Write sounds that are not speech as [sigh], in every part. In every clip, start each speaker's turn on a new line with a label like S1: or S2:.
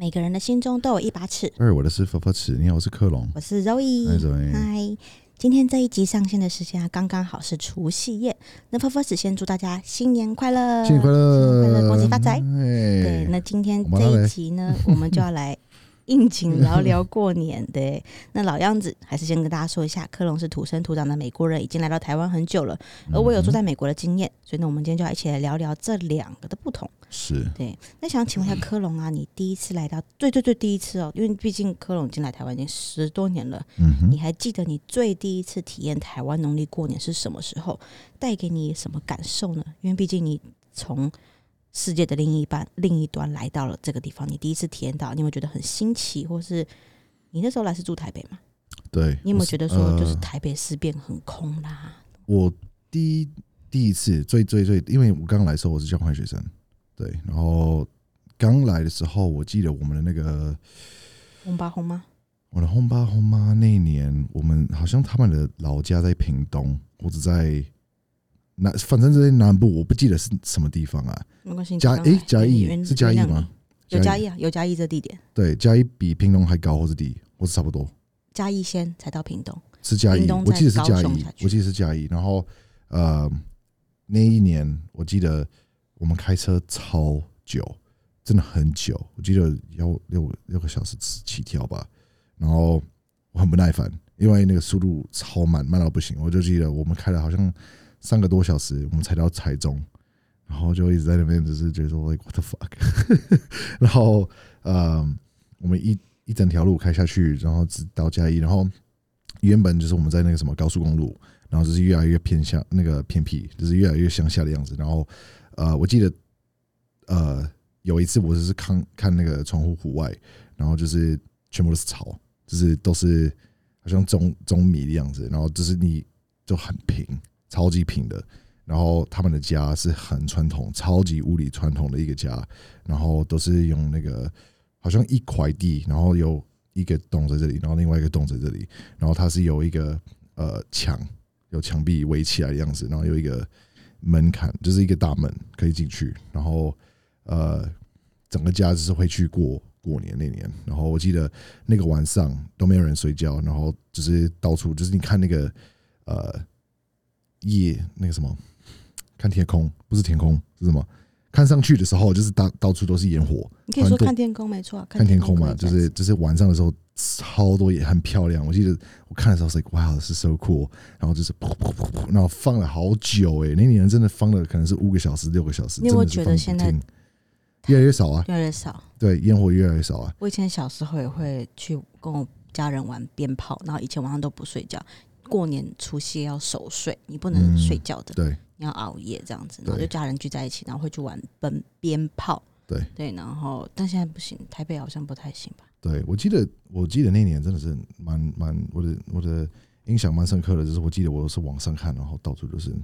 S1: 每个人的心中都有一把尺。
S2: 二，我的是佛佛尺。你好，我是克隆。
S1: 我是 Zoe。
S2: 嗨，Zoe。
S1: 嗨，今天这一集上线的时间啊，刚刚好是除夕夜。那佛佛尺先祝大家新年快乐，
S2: 新年快乐，
S1: 新年快乐，恭喜发财。
S2: 哎
S1: 对，那今天这一集呢，我们就要来应景 [laughs] 聊聊过年。对，那老样子，还是先跟大家说一下，科隆是土生土长的美国人，已经来到台湾很久了，而我有住在美国的经验，所以呢，我们今天就要一起来聊聊这两个的不同。
S2: 是
S1: 对，那想请问一下科隆啊，你第一次来到最最最第一次哦，因为毕竟科隆已经来台湾已经十多年了，
S2: 嗯哼，
S1: 你还记得你最第一次体验台湾农历过年是什么时候？带给你什么感受呢？因为毕竟你从世界的另一半、另一端来到了这个地方，你第一次体验到，你有没有觉得很新奇，或是你那时候来是住台北吗？
S2: 对，
S1: 你有没有觉得说，就是
S2: 呃
S1: 台北市变很空啦？
S2: 我第一第一次最最最，因为我刚来的时候我是交换学生，对，然后刚来的时候，我记得我们的那个
S1: 红吧红吗？
S2: 我的轰爸轰妈那一年，我们好像他们的老家在屏东，或者在南，反正这些南部，我不记得是什么地方啊。
S1: 没关系，
S2: 嘉
S1: 刚来
S2: 诶嘉义是嘉义吗？
S1: 有嘉义啊，有嘉义这地点，
S2: 对，嘉义比屏东还高，或是低，或是差不多。
S1: 嘉义先才到屏东。
S2: 是嘉义，我记得是嘉义我记得是嘉义。然后呃，那一年我记得我们开车超久，真的很久，我记得要六六个小时起跳吧。然后我很不耐烦，因为那个速度超慢，慢到不行。我就记得我们开了好像三个多小时，我们才到台中，然后就一直在那边，只是觉得说 like what the fuck。[laughs] 然后呃，我们一一整条路开下去，然后直到嘉义，然后原本就是我们在那个什么高速公路，然后就是越来越偏向那个偏僻，就是越来越乡下的样子。然后呃，我记得呃有一次我就是看看那个窗户户外，然后就是全部都是草，就是都是好像种种米的样子，然后就是你就很平，超级平的。然后他们的家是很传统，超级物理传统的一个家，然后都是用那个好像一块地，然后有一个洞在这里，然后另外一个洞在这里，然后它是有一个呃墙，有墙壁围起来的样子，然后有一个门槛，就是一个大门可以进去，然后呃整个家就是会去过过年那年，然后我记得那个晚上都没有人睡觉，然后就是到处就是你看那个呃夜那个什么看天空，不是天空是什么？看上去的时候就是到到处都是烟火，
S1: 你可以说看天空，没错啊，
S2: 看天空嘛，就是就是晚上的时候超多也很漂亮。我记得我看的时候是 wow，是 so cool，然后就是噗噗噗噗，然后放了好久诶、那年真的放了可能是五个小时六个小时。
S1: 你有没有
S2: 真的是
S1: 觉得现在
S2: 越来越少啊？
S1: 越来越少。
S2: 对，烟火越来越少啊。
S1: 我以前小时候也会去跟我家人玩鞭炮，然后以前晚上都不睡觉，过年除夕要守岁，你不能
S2: 嗯
S1: 睡觉的，
S2: 对
S1: 你要熬夜这样子，然后就家人聚在一起，然后会去玩奔鞭炮，
S2: 对
S1: 对，然后但现在不行，台北好像不太行吧？
S2: 对，我记得我记得那年真的是蛮蛮我的我的印象蛮深刻的，就是我记得我是往上看，然后到处都是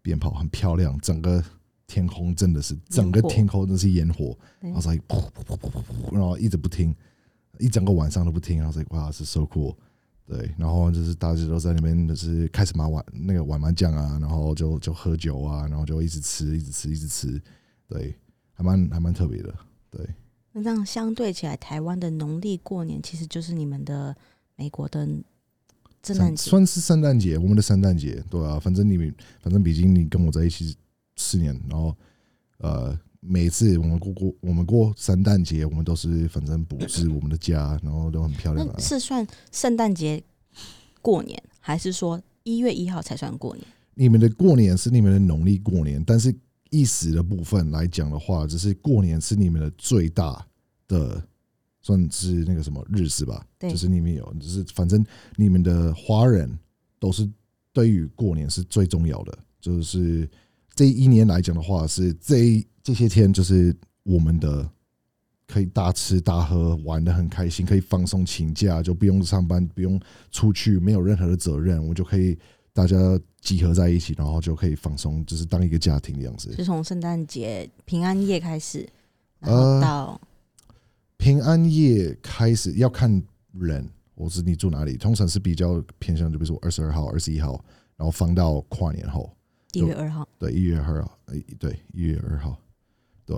S2: 鞭炮，很漂亮，整个天空真的是整个天空都是烟火。然后噗噗噗噗噗噗，然后一直不停，一整个晚上都不停。然后 like 哇，是 so cool。对，然后就是大家都在那边，就是开始玩玩那个玩麻将啊，然后就就喝酒啊，然后就一直吃，一直吃，一直吃。对，还蛮还蛮特别的。对，
S1: 那这样相对起来，台湾的农历过年其实就是你们的美国的圣诞节，
S2: 算是圣诞节，我们的圣诞节，对啊，反正你们，反正毕竟你跟我在一起四年，然后呃，每次我们过过我们过圣诞节，我们都是反正布置我们的家，然后都很漂亮啊
S1: 那。是算圣诞节过年，还是说一月一号才算过年？
S2: 你们的过年是你们的农历过年，但是意识的部分来讲的话，只是过年是你们的最大的，算是那个什么日子吧？
S1: 对
S2: 就是你们有，就是反正你们的华人都是对于过年是最重要的，就是这一年来讲的话，是这一这些天就是我们的。可以大吃大喝，玩的很开心，可以放松请假，就不用上班，不用出去，没有任何的责任，我就可以大家集合在一起，然后就可以放松，就是当一个家庭的样子。
S1: 是从圣诞节、平安夜开始，然后
S2: 呃
S1: 到
S2: 平安夜开始要看人，我是你住哪里，通常是比较偏向，就比如说二十二号、二十一号，然后放到跨年后，
S1: 一月二号。
S2: 对，一月二号，呃对，一月二号，对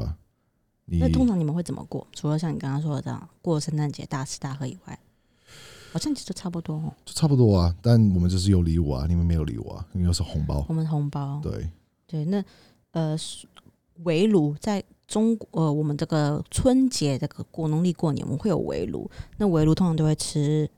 S1: 那通常你们会怎么过？除了像你刚刚说的这样过圣诞节大吃大喝以外，好像其实差不多哦。
S2: 就差不多啊，但我们就是有礼物啊，你们没有礼物啊，因为是红包。
S1: 我们红包
S2: 对，
S1: 对，那呃围炉在中国呃我们这个春节这个过农历过年我们会有围炉，那围炉通常都会吃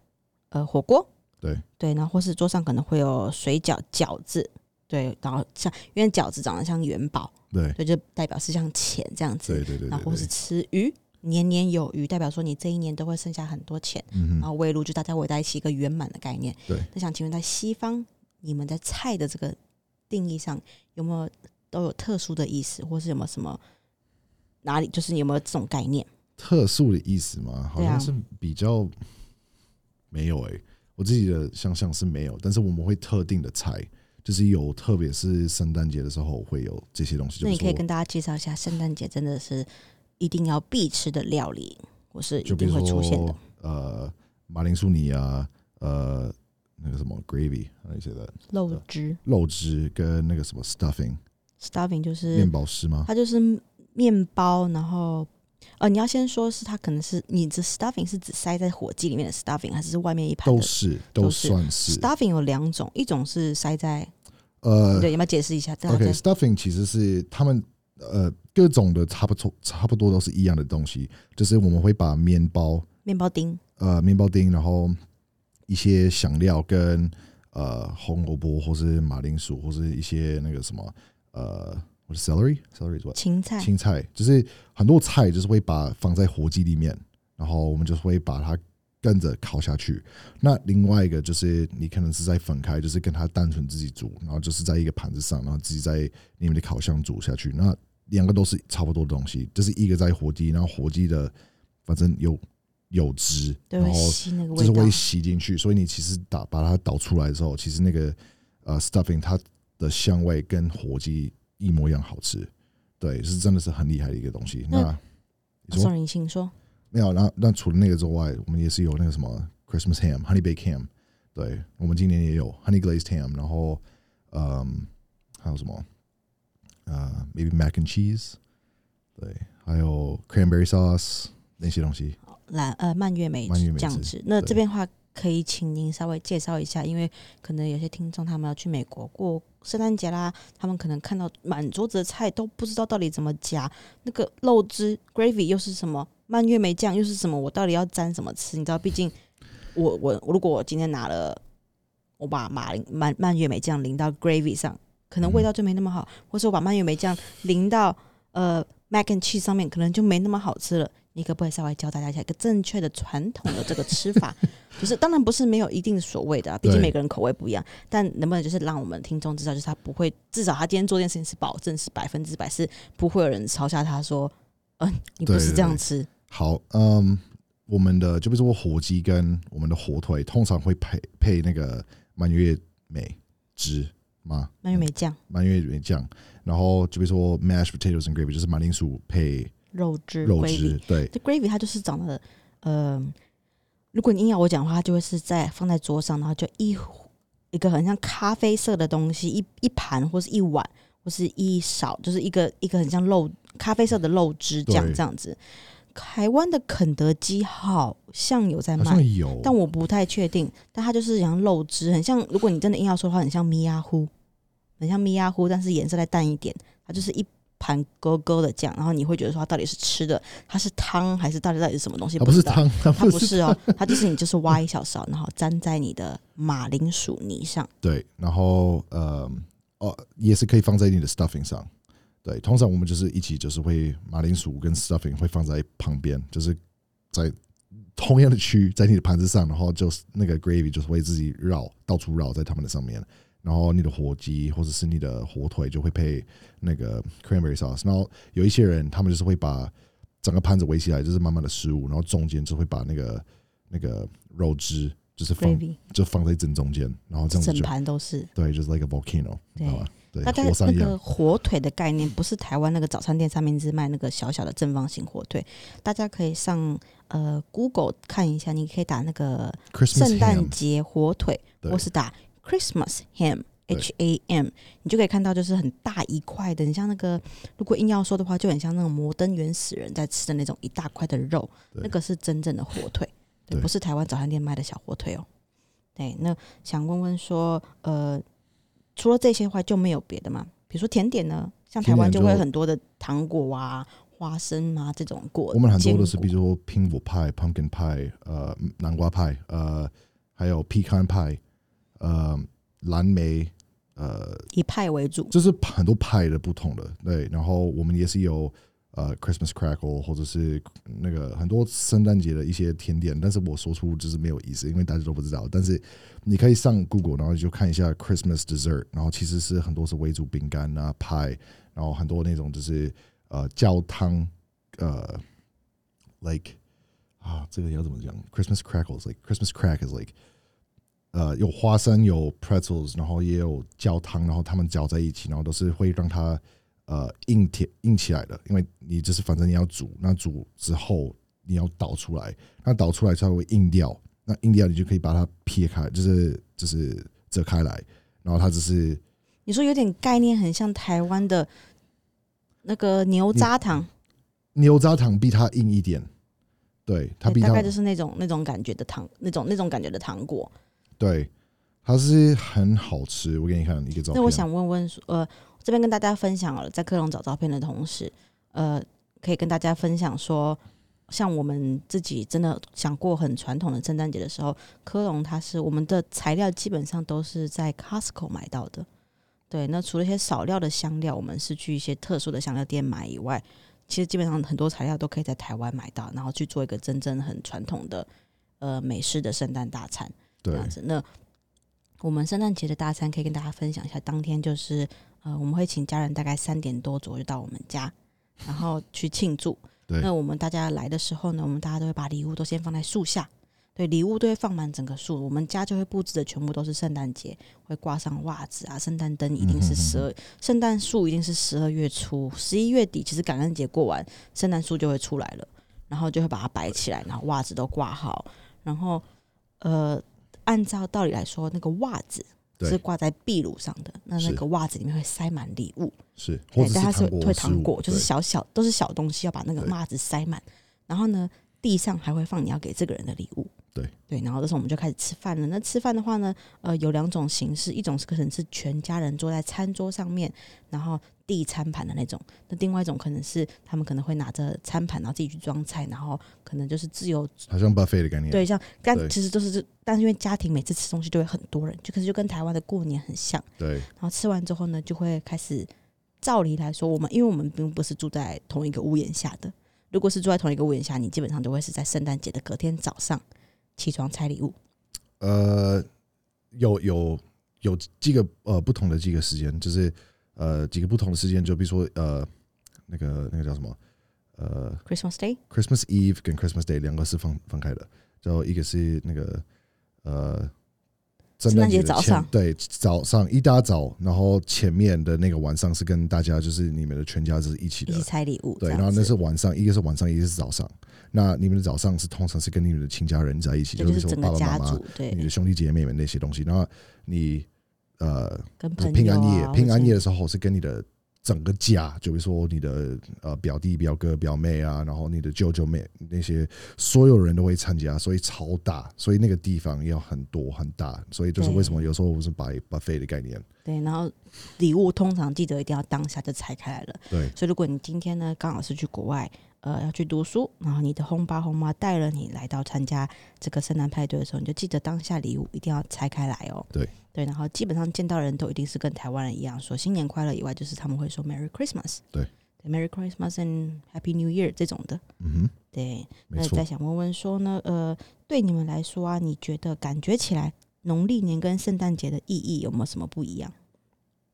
S1: 呃火锅，
S2: 对
S1: 对，然后或是桌上可能会有水饺、饺子，对，然后像因为饺子长得像元宝，
S2: 对，
S1: 所以，就代表是像钱这样子，
S2: 对对对对
S1: 然后或是，吃鱼，年年有余，代表说你这一年都会剩下很多钱。然后围炉就大家围在一起，一个圆满的概念。
S2: 对，
S1: 那想请问，在西方，你们在菜的这个定义上有没有都有特殊的意思，或是有没有什么哪里就是有没有这种概念？
S2: 特殊的意思吗？好像是比较没有诶、我自己的想象是没有，但是我们会特定的菜，就是有，特别是圣诞节的时候会有这些东西。
S1: 那你可以跟大家介绍一下，圣诞节真的是一定要必吃的料理，我是一定会出现的
S2: 说。呃马铃薯泥啊，呃那个什么 gravy，那些的
S1: 肉汁
S2: 肉汁跟那个什么 stuffing
S1: stuffing 就是
S2: 面包师吗？
S1: 它就是面包，然后呃，你要先说是它可能是你的 stuffing 是指塞在火鸡里面的 stuffing，还是外面一盘
S2: 都是
S1: 都
S2: 算是
S1: stuffing 有两种，一种是塞在
S2: 呃
S1: 对，要不要解释一下
S2: ？OK stuffing 其实是他们呃各种的差不多差不多都是一样的东西，就是我们会把面包
S1: 面包丁，
S2: 呃面包丁，然后一些香料跟呃红萝卜或是马铃薯或是一些那个什么呃或者 celery celery 是 what
S1: 芹菜，
S2: 青菜，就是很多菜就是会把放在火鸡里面，然后我们就会把它跟着烤下去。那另外一个就是你可能是在分开，就是跟它单纯自己煮，然后就是在一个盘子上，然后自己在你们的烤箱煮下去。那两个都是差不多的东西，就是一个在火鸡，然后火鸡的反正有有汁，
S1: 对，会
S2: 然后就是会。吸进去，所以你其实打把它倒出来之后，其实那个呃 stuffing 它的香味跟火鸡一模一样好吃，对，是真的是很厉害的一个东西。
S1: 那
S2: 那你说
S1: sorry，你请说。
S2: 没有？那那除了那个之外，我们也是有那个什么 Christmas ham、honey baked ham，对我们今年也有 honey glazed ham，然后嗯还有什么呃 maybe mac and cheese，对，还有 cranberry sauce 那些东西。
S1: 蓝呃蔓越莓
S2: 蔓越莓
S1: 酱汁。那这边的话，可以请您稍微介绍一下，因为可能有些听众他们要去美国过圣诞节啦，他们可能看到满桌子的菜都不知道到底怎么夹，那个肉汁 gravy 又是什么，蔓越莓酱又是什么，我到底要沾什么吃？你知道，毕竟我我如果我今天拿了，我把马铃蔓蔓越莓酱淋到 gravy 上，可能味道就没那么好，或者我把蔓越莓酱淋到呃 mac and cheese 上面，可能就没那么好吃了。你可不可以稍微教大家一下一个正确的传统的这个吃法？[laughs] 就是当然不是没有一定所谓的、啊，毕竟每个人口味不一样。但能不能就是让我们听众知道，就是他不会，至少他今天做这件事情是保证是百分之百是不会有人嘲笑他说，嗯、你不是这样吃。
S2: 好，嗯，我们的就比如说火鸡跟我们的火腿，通常会配配那个蔓越莓汁吗？
S1: 蔓越莓酱、
S2: 蔓越莓酱，然后就比如说 mashed potatoes and gravy，就是马铃薯配
S1: 肉汁、
S2: 肉汁，对。
S1: 这 gravy 它就是长得，呃，如果你硬要我讲的话，它就会是在放在桌上，然后就一一个很像咖啡色的东西，一一盘或是一碗或是一勺，就是一个一个很像肉咖啡色的肉汁酱
S2: 对。
S1: 这样子。台湾的肯德基好像有在卖
S2: 好像，有，
S1: 但我不太确定。但它就是像肉汁，很像。如果你真的硬要说的话，很像米亚糊，很像米亚糊，但是颜色再淡一点。它就是一盘勾勾的酱，然后你会觉得说它到底是吃的，它是汤还是到底到底是什么东西？
S2: 它不是汤，它
S1: 它
S2: 不是
S1: 不是哦，它就是你就是挖一小勺，然后沾在你的马铃薯泥上。
S2: 对，然后呃哦也是可以放在你的 stuffing 上。对，通常我们就是一起就是会马铃薯跟 stuffing 会放在旁边，就是在同样的区在你的盘子上，然后就是那个 gravy 就是会自己绕到处绕在他们的上面，然后你的火鸡或者是你的火腿就会配那个 cranberry sauce，然后有一些人他们就是会把整个盘子围起来，就是满满的食物，然后中间就会把那个那个肉汁就是放就放在正中间，然后这样子
S1: 整盘都是。
S2: 对，就是 like a volcano，知道吧？对，
S1: 大概
S2: 火山一样
S1: 那个。火腿的概念，不是台湾那个早餐店上面只卖那个小小的正方形火腿，大家可以上呃 Google 看一下，你可以打那个圣诞节火腿，或是打 Christmas ham，H A M，你就可以看到就是很大一块的，你像那个如果硬要说的话，就很像那种摩登原始人在吃的那种一大块的肉，那个是真正的火腿，不是台湾早餐店卖的小火腿哦。对，那想问问说，呃，除了这些话就没有别的吗？比如说甜点呢，像台湾就会很多的糖果啊、花生啊这种果，
S2: 我们很多都是，比如说苹果派、pumpkin 派、呃南瓜派、呃还有 pecan 派、呃蓝莓，呃
S1: 以派为主，
S2: 就是很多派的不同的对，然后我们也是有呃 Christmas crackle 或者是那个很多圣诞节的一些甜点，但是我说出就是没有意思，因为大家都不知道。但是你可以上 Google，然后就看一下 Christmas dessert，然后其实是很多是为主饼干啊派，然后很多那种就是呃焦汤呃 like 啊这个要怎么讲？Christmas crackles like Christmas crack is like 呃，有花生，有 pretzels，然后也有焦糖，然后它们搅在一起，然后都是会让它呃硬贴硬起来的，因为你就是反正你要煮，那煮之后你要倒出来，那倒出来才会硬掉，那硬掉你就可以把它撇开，就是就是折开来，然后它只是
S1: 你说有点概念，很像台湾的那个牛轧糖，
S2: 牛轧糖比它硬一点，对，它比它
S1: 大概就是那种那种感觉的糖，那种那种感觉的糖果。
S2: 对，它是很好吃，我给你看一个照片。
S1: 那我想问问，呃，这边跟大家分享好了，在科隆找照片的同时，呃，可以跟大家分享说，像我们自己真的想过很传统的圣诞节的时候，科隆它是我们的材料基本上都是在 Costco 买到的。对，那除了一些少量的香料，我们是去一些特殊的香料店买以外，其实基本上很多材料都可以在台湾买到，然后去做一个真正很传统的呃美式的圣诞大餐。这
S2: 对
S1: 样子。那我们圣诞节的大餐可以跟大家分享一下，当天就是呃，我们会请家人大概三点多左右到我们家，然后去庆祝。[laughs]
S2: 对
S1: 那我们大家来的时候呢，我们大家都会把礼物都先放在树下。对，礼物都会放满整个树，我们家就会布置的全部都是圣诞节，会挂上袜子啊，圣诞灯一定是十二、圣诞树一定是十二月初，十一月底，其实感恩节过完，圣诞树就会出来了，然后就会把它摆起来，然后袜子都挂好，然后呃，按照道理来说，那个袜子
S2: 对
S1: 是挂在壁炉上的，那那个袜子里面会塞满礼物，
S2: 是，或
S1: 对，
S2: 者
S1: 但它是会糖果，就是小小都是小东西，要把那个袜子塞满，然后呢，地上还会放你要给这个人的礼物。
S2: 对
S1: 对，然后这时候我们就开始吃饭了。那吃饭的话呢，呃，有两种形式，一种是可能是全家人坐在餐桌上面，然后递餐盘的那种；那另外一种可能是他们可能会拿着餐盘，然后自己去装菜，然后可能就是自由
S2: 好像 buffet 的概念。
S1: 对，像但其实都是，但是因为家庭每次吃东西就会很多人，就可是就跟台湾的过年很像。
S2: 对
S1: 然后吃完之后呢，就会开始照理来说，我们因为我们并不是住在同一个屋檐下的，如果是住在同一个屋檐下，你基本上都会是在圣诞节的隔天早上起床拆礼物。
S2: 呃，有有有几个呃不同的几个时间，就是呃几个不同的时间，就比如说呃那个那个叫什么？呃
S1: Christmas
S2: Day，Christmas Eve 跟 Christmas Day 两个是分分开的，然后一个是那个呃圣诞节
S1: 早上
S2: 对早上一大早，然后前面的那个晚上是跟大家就是你们的全家是一起的
S1: 一起，拆礼物。
S2: 对，然后那是晚上，一个是晚上，一个是早上。那你们的早上是通常是跟你们的亲家人在一起，
S1: 就是
S2: 说爸爸妈妈、
S1: 对
S2: 你的兄弟姐妹们那些东西。然后你呃，平安夜，平安夜的时候是跟你的整个家，就比如说你的呃表弟、表哥、表妹啊，然后你的舅舅妹那些，所有人都会参加，所以超大，所以那个地方要很多很大，所以就是为什么有时候我是摆 buffet 的概念，
S1: 对，然后礼物通常记得一定要当下就拆开来了。
S2: 对。
S1: 所以如果你今天呢刚好是去国外，呃，要去读书，然后你的红爸红妈带了你来到参加这个圣诞派对的时候，你就记得当下礼物一定要拆开来哦。
S2: 对
S1: 对，然后基本上见到的人都一定是跟台湾人一样说新年快乐以外，就是他们会说 Merry Christmas，
S2: 对
S1: 对，Merry Christmas and Happy New Year 这种的。
S2: 嗯哼，
S1: 对，那再。想问问说呢，呃，对你们来说啊，你觉得感觉起来农历年跟圣诞节的意义有没有什么不一样？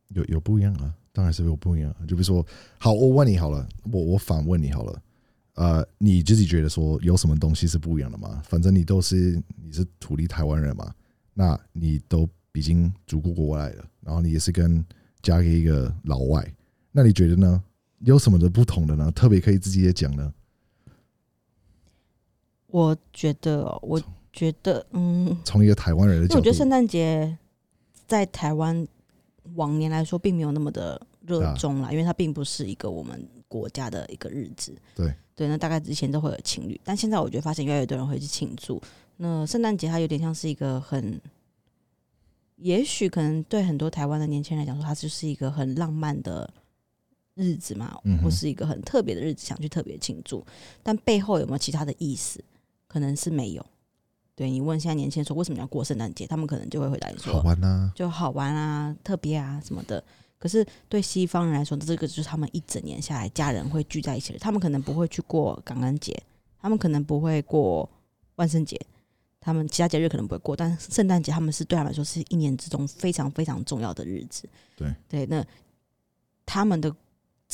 S2: 有有不一样啊，当然是有不一样啊。就比如说，好，我问你好了，我我反问你好了，呃，你自己觉得说有什么东西是不一样的吗？反正你都是你是土地台湾人嘛，那你都已经祖国国外了，然后你也是跟嫁给一个老外，那你觉得呢？有什么的不同的呢？特别可以自己也讲呢？
S1: 我觉得哦，我觉得，嗯，
S2: 从一个台湾人的角度
S1: 我觉得，圣诞节在台湾往年来说并没有那么的热衷啦，因为它并不是一个我们国家的一个日子。
S2: 对
S1: 对，那大概之前都会有情侣，但现在我觉得发现越来越多人会去庆祝。那圣诞节它有点像是一个很，也许可能对很多台湾的年轻人来讲说，它就是一个很浪漫的日子嘛，
S2: 嗯
S1: 或是一个很特别的日子，想去特别庆祝。但背后有没有其他的意思？可能是没有。对你问现在年轻人说为什么要过圣诞节，他们可能就会回答你说好
S2: 玩啊、
S1: 就好玩啊、特别啊什么的。可是对西方人来说，这个就是他们一整年下来家人会聚在一起的。他们可能不会去过感恩节，他们可能不会过万圣节，他们其他节日可能不会过，但是圣诞节他们是对他们来说是一年之中非常非常重要的日子。
S2: 对
S1: 对，那他们的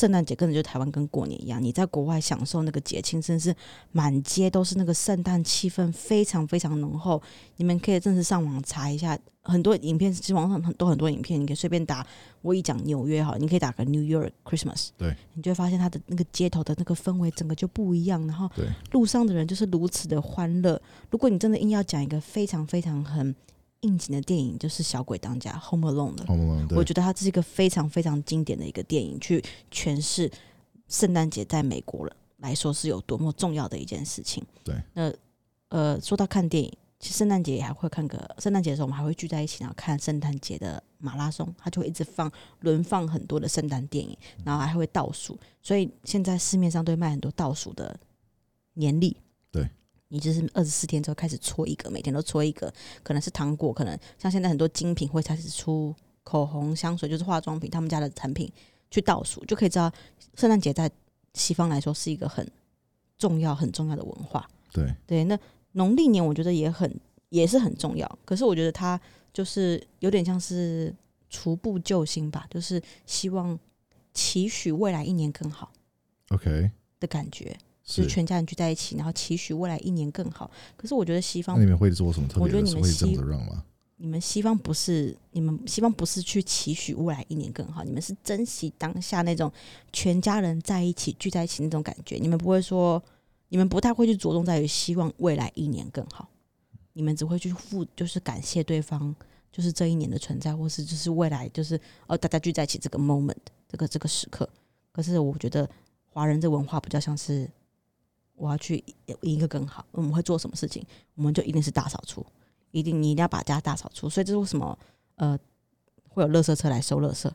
S1: 圣诞节根本就台湾跟过年一样，你在国外享受那个节庆，真的是满街都是那个圣诞气氛，非常非常浓厚。你们可以正式上网查一下，很多影片，其实网上很多很多影片，你可以随便打。我一讲纽约哈，你可以打个 New York Christmas，
S2: 对，
S1: 你就会发现它的那个街头的那个氛围整个就不一样，然后路上的人就是如此的欢乐。如果你真的硬要讲一个非常非常很应景的电影，就是《小鬼当家》（Home Alone） 的。
S2: 好玩对
S1: 我觉得它是一个非常非常经典的一个电影，去诠释圣诞节在美国人来说是有多么重要的一件事情。
S2: 对，
S1: 那呃，说到看电影，其实圣诞节也还会看个圣诞节的时候，我们还会聚在一起，然后看圣诞节的马拉松，它就会一直放轮放很多的圣诞电影，然后还会倒数，所以现在市面上都会卖很多倒数的年历。
S2: 对。
S1: 你就是二十四天之后开始搓一个，每天都搓一个，可能是糖果，可能像现在很多精品会开始出口红、香水，就是化妆品，他们家的产品去倒数，就可以知道圣诞节在西方来说是一个很重要、很重要的文化。
S2: 对
S1: 对，那农历年我觉得也很也是很重要，可是我觉得它就是有点像是除步救星吧，就是希望期许未来一年更好
S2: ，OK，
S1: 的感觉，就是是全家人聚在一起，然后期许未来一年更好。可是我觉得西方
S2: 那你们会做什么特别的？
S1: 我觉得你们
S2: 会这样
S1: 西
S2: 子让吗？
S1: 你们西方不是你们西方不是去期许未来一年更好，你们是珍惜当下那种全家人在一起聚在一起那种感觉。你们不会说，你们不太会去着重在于希望未来一年更好，你们只会去付，就是感谢对方，就是这一年的存在，或是就是未来就是哦大家聚在一起这个 moment 这个这个时刻。可是我觉得华人这文化比较像是我要去赢一个更好，我们会做什么事情，我们就一定是大扫除。一定你一定要把家大扫除，所以这是为什么呃会有垃圾车来收垃圾。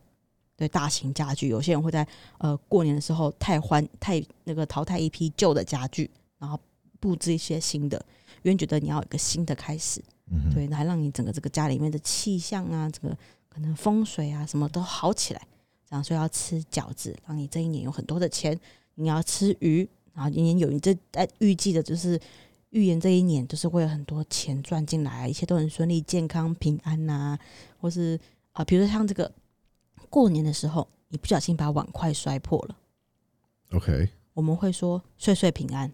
S1: 对大型家具，有些人会在呃过年的时候太欢太那个淘汰一批旧的家具，然后布置一些新的，因为觉得你要有一个新的开始，
S2: 嗯，
S1: 对，来让你整个这个家里面的气象啊，这个可能风水啊什么都好起来。这样，所以要吃饺子，让你这一年有很多的钱。你要吃鱼，然后年年有余。这在预计的就是预言这一年就是会有很多钱赚进来，一切都很顺利、健康、平安呐、或是啊、比如说像这个过年的时候，你不小心把碗筷摔破了
S2: ，OK。
S1: 我们会说岁岁平安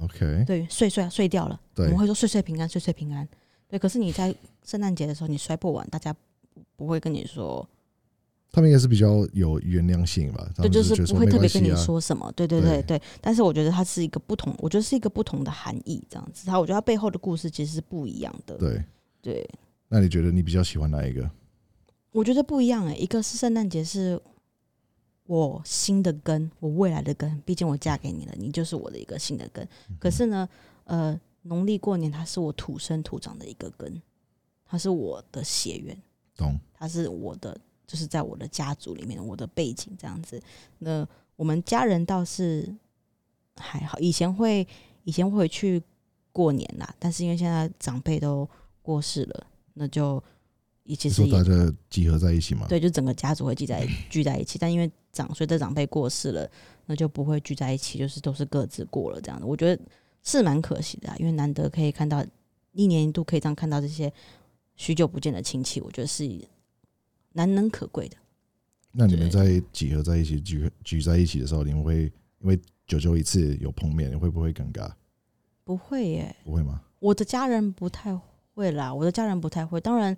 S2: ，OK，
S1: 对，碎碎碎掉了，我们会说岁岁平安，岁岁平安。对，可是你在圣诞节的时候，你摔破碗，大家不不会跟你说，
S2: 他们应该是比较有原谅性吧？
S1: 对，就是是不会特别跟你。说什么，对对对
S2: 对
S1: 对。但是我觉得它是一个不同，我觉得是一个不同的含义，这样子。它我觉得它背后的故事其实是不一样的。
S2: 对，
S1: 对，
S2: 那你觉得你比较喜欢哪一个？
S1: 我觉得不一样哎、一个是圣诞节是我新的根，我未来的根，毕竟我嫁给你了，你就是我的一个新的根。可是呢，呃，农历过年它是我土生土长的一个根，它是我的血缘，
S2: 懂？
S1: 它是我的，就是在我的家族里面我的背景这样子。那我们家人倒是还好，以前会以前会去过年啦，但是因为现在长辈都过世了，那就也其
S2: 你
S1: 实也
S2: 说大家集合在一起嘛？
S1: 对，就整个家族会聚在聚在一起，但因为长随着长辈过世了，那就不会聚在一起，就是都是各自过了这样的。我觉得是蛮可惜的、啊，因为难得可以看到一年一度可以这样看到这些许久不见的亲戚，我觉得是难能可贵的。
S2: 那你们在集合在一起聚聚在一起的时候，你们会因为久久一次有碰面，你会不会尴尬？
S1: 不会耶，
S2: 不会吗？
S1: 我的家人不太会啦，我的家人不太会。当然，